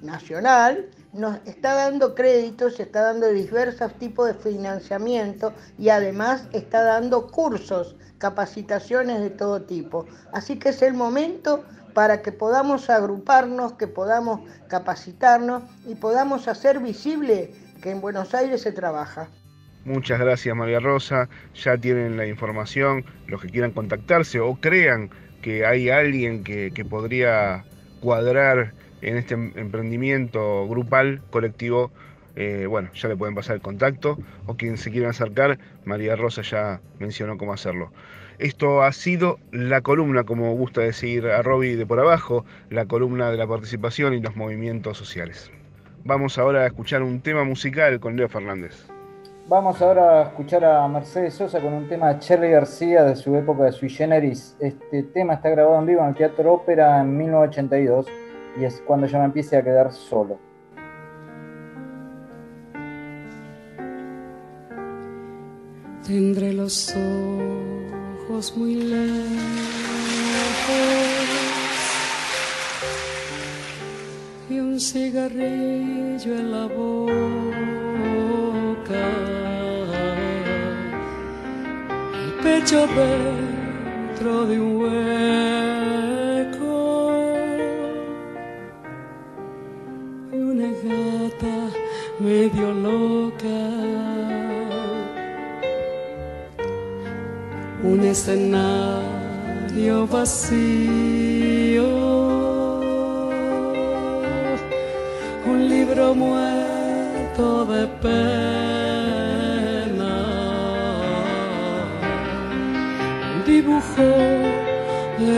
nacional, nos está dando créditos, está dando diversos tipos de financiamiento y además está dando cursos, capacitaciones de todo tipo. Así que es el momento para que podamos agruparnos, que podamos capacitarnos y podamos hacer visible que en Buenos Aires se trabaja. Muchas gracias María Rosa, ya tienen la información, los que quieran contactarse o crean que hay alguien que, que podría cuadrar en este emprendimiento grupal, colectivo, eh, bueno, ya le pueden pasar el contacto o quien se quieran acercar, María Rosa ya mencionó cómo hacerlo. Esto ha sido la columna, como gusta decir a Robbie de por abajo, la columna de la participación y los movimientos sociales. Vamos ahora a escuchar un tema musical con Leo Fernández. Vamos ahora a escuchar a Mercedes Sosa con un tema de Cherry García de su época de Sui Generis. Este tema está grabado en vivo en el Teatro Ópera en 1982 y es cuando yo me empiece a quedar solo. Tendré los ojos muy lejos y un cigarrillo en la boca. Pecho dentro de un hueco una gata medio loca. un escenario vacío, un libro muerto de pena, un dibujo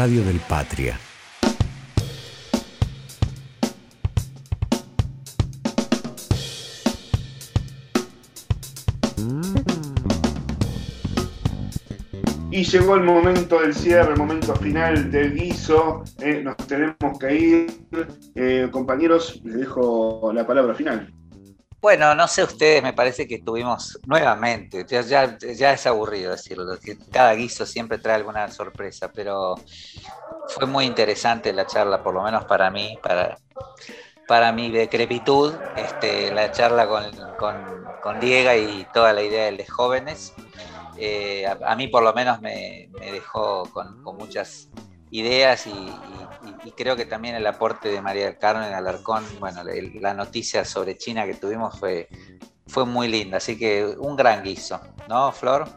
radio del Patria. Y llegó el momento del cierre, el momento final del guiso. eh, nos tenemos que ir. Eh, compañeros, les dejo la palabra final. Bueno, no sé ustedes, me parece que estuvimos nuevamente, ya, ya, ya es aburrido decirlo, que cada guiso siempre trae alguna sorpresa, pero fue muy interesante la charla, por lo menos para mí, para, para mi decrepitud, este, la charla con, con, con Diego y toda la idea de los jóvenes. eh, a, mí por lo menos me, dejó con, muchas ideas y, creo que también el aporte de María del Carmen Alarcón, bueno, la noticia sobre China que tuvimos fue, fue muy linda, así que un gran guiso, ¿no, Flor?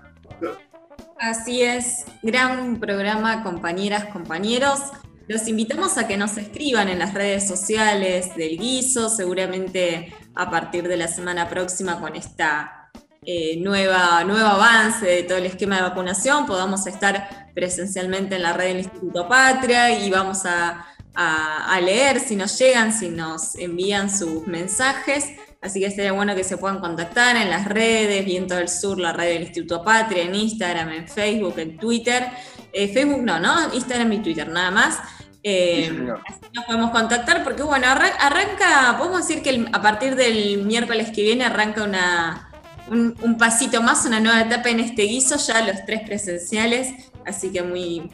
Así es, gran programa, compañeras, compañeros. Los invitamos a que nos escriban en las redes sociales del guiso, seguramente a partir de la semana próxima con esta eh, nueva, nuevo avance de todo el esquema de vacunación, podamos estar presencialmente en la red del Instituto Patria y vamos a, a leer si nos llegan, si nos envían sus mensajes. Así que sería bueno que se puedan contactar en las redes, Viento del Sur, la red del Instituto Patria, en Instagram, en Facebook, en Twitter. Eh, Facebook no, ¿no? Instagram y Twitter, nada más. Eh, así nos podemos contactar porque, bueno, arranca, podemos decir que a partir del miércoles que viene arranca una, un, pasito más, una nueva etapa en este guiso, ya los tres presenciales, así que muy,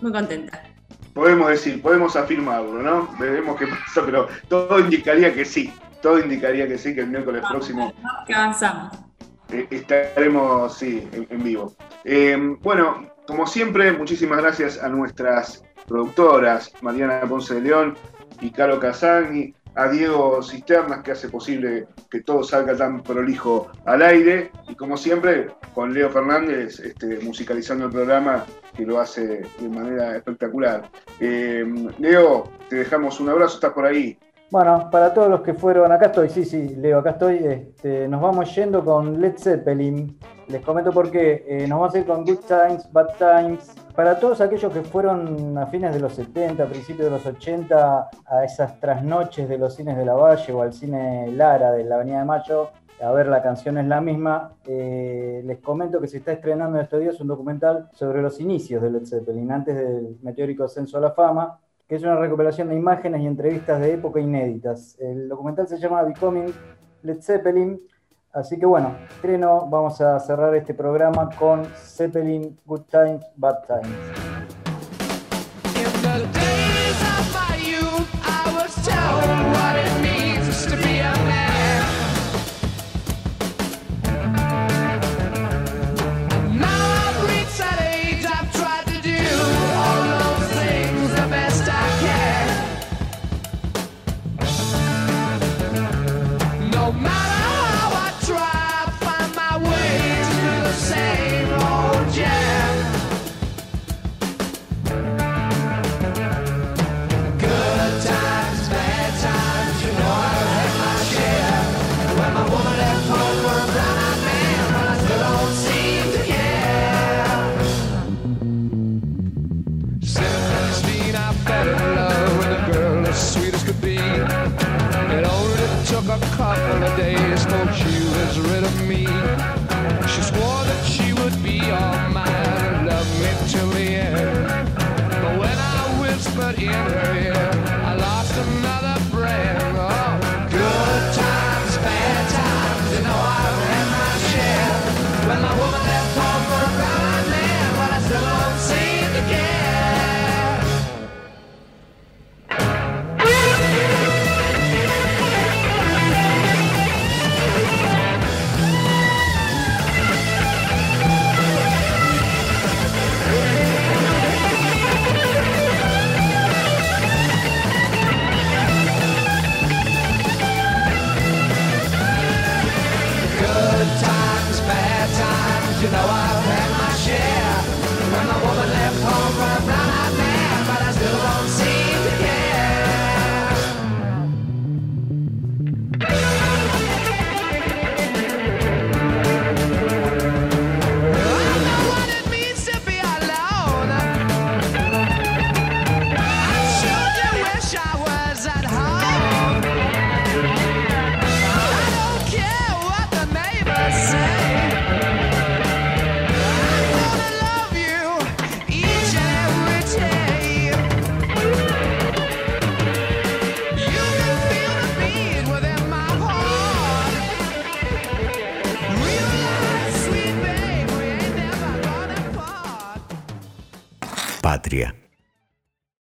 muy contenta. Podemos decir, podemos afirmarlo, ¿no? Veremos qué pasa, pero todo indicaría que sí todo indicaría que sí, que el miércoles próximo. Que avanzamos. Eh, estaremos, sí, en, vivo. Eh, bueno, como siempre, muchísimas gracias a nuestras productoras, Mariana Ponce de León y Caro Casagni, a Diego Cisternas, que hace posible que todo salga tan prolijo al aire, y como siempre, con Leo Fernández este, musicalizando el programa, que lo hace de manera espectacular. Eh, Leo, te dejamos un abrazo, estás por ahí. Bueno, para todos los que fueron, acá estoy, sí, sí, Leo, acá estoy. Este, nos vamos yendo con Led Zeppelin. Les comento por qué. Eh, nos vamos a ir con Good Times, Bad Times. Para todos aquellos que fueron a fines de los 70, principios de los 80, a esas trasnoches de los cines de la Valle o al cine Lara de la Avenida de Mayo, a ver, la canción es la misma. Eh, les comento que se está estrenando en estos días un documental sobre los inicios de Led Zeppelin, antes del meteórico ascenso a la fama que es una recuperación de imágenes y entrevistas de época inéditas. El documental se llama Becoming Led Zeppelin. Así que bueno, estreno, vamos a cerrar este programa con Zeppelin Good Times, Bad Times. Patria.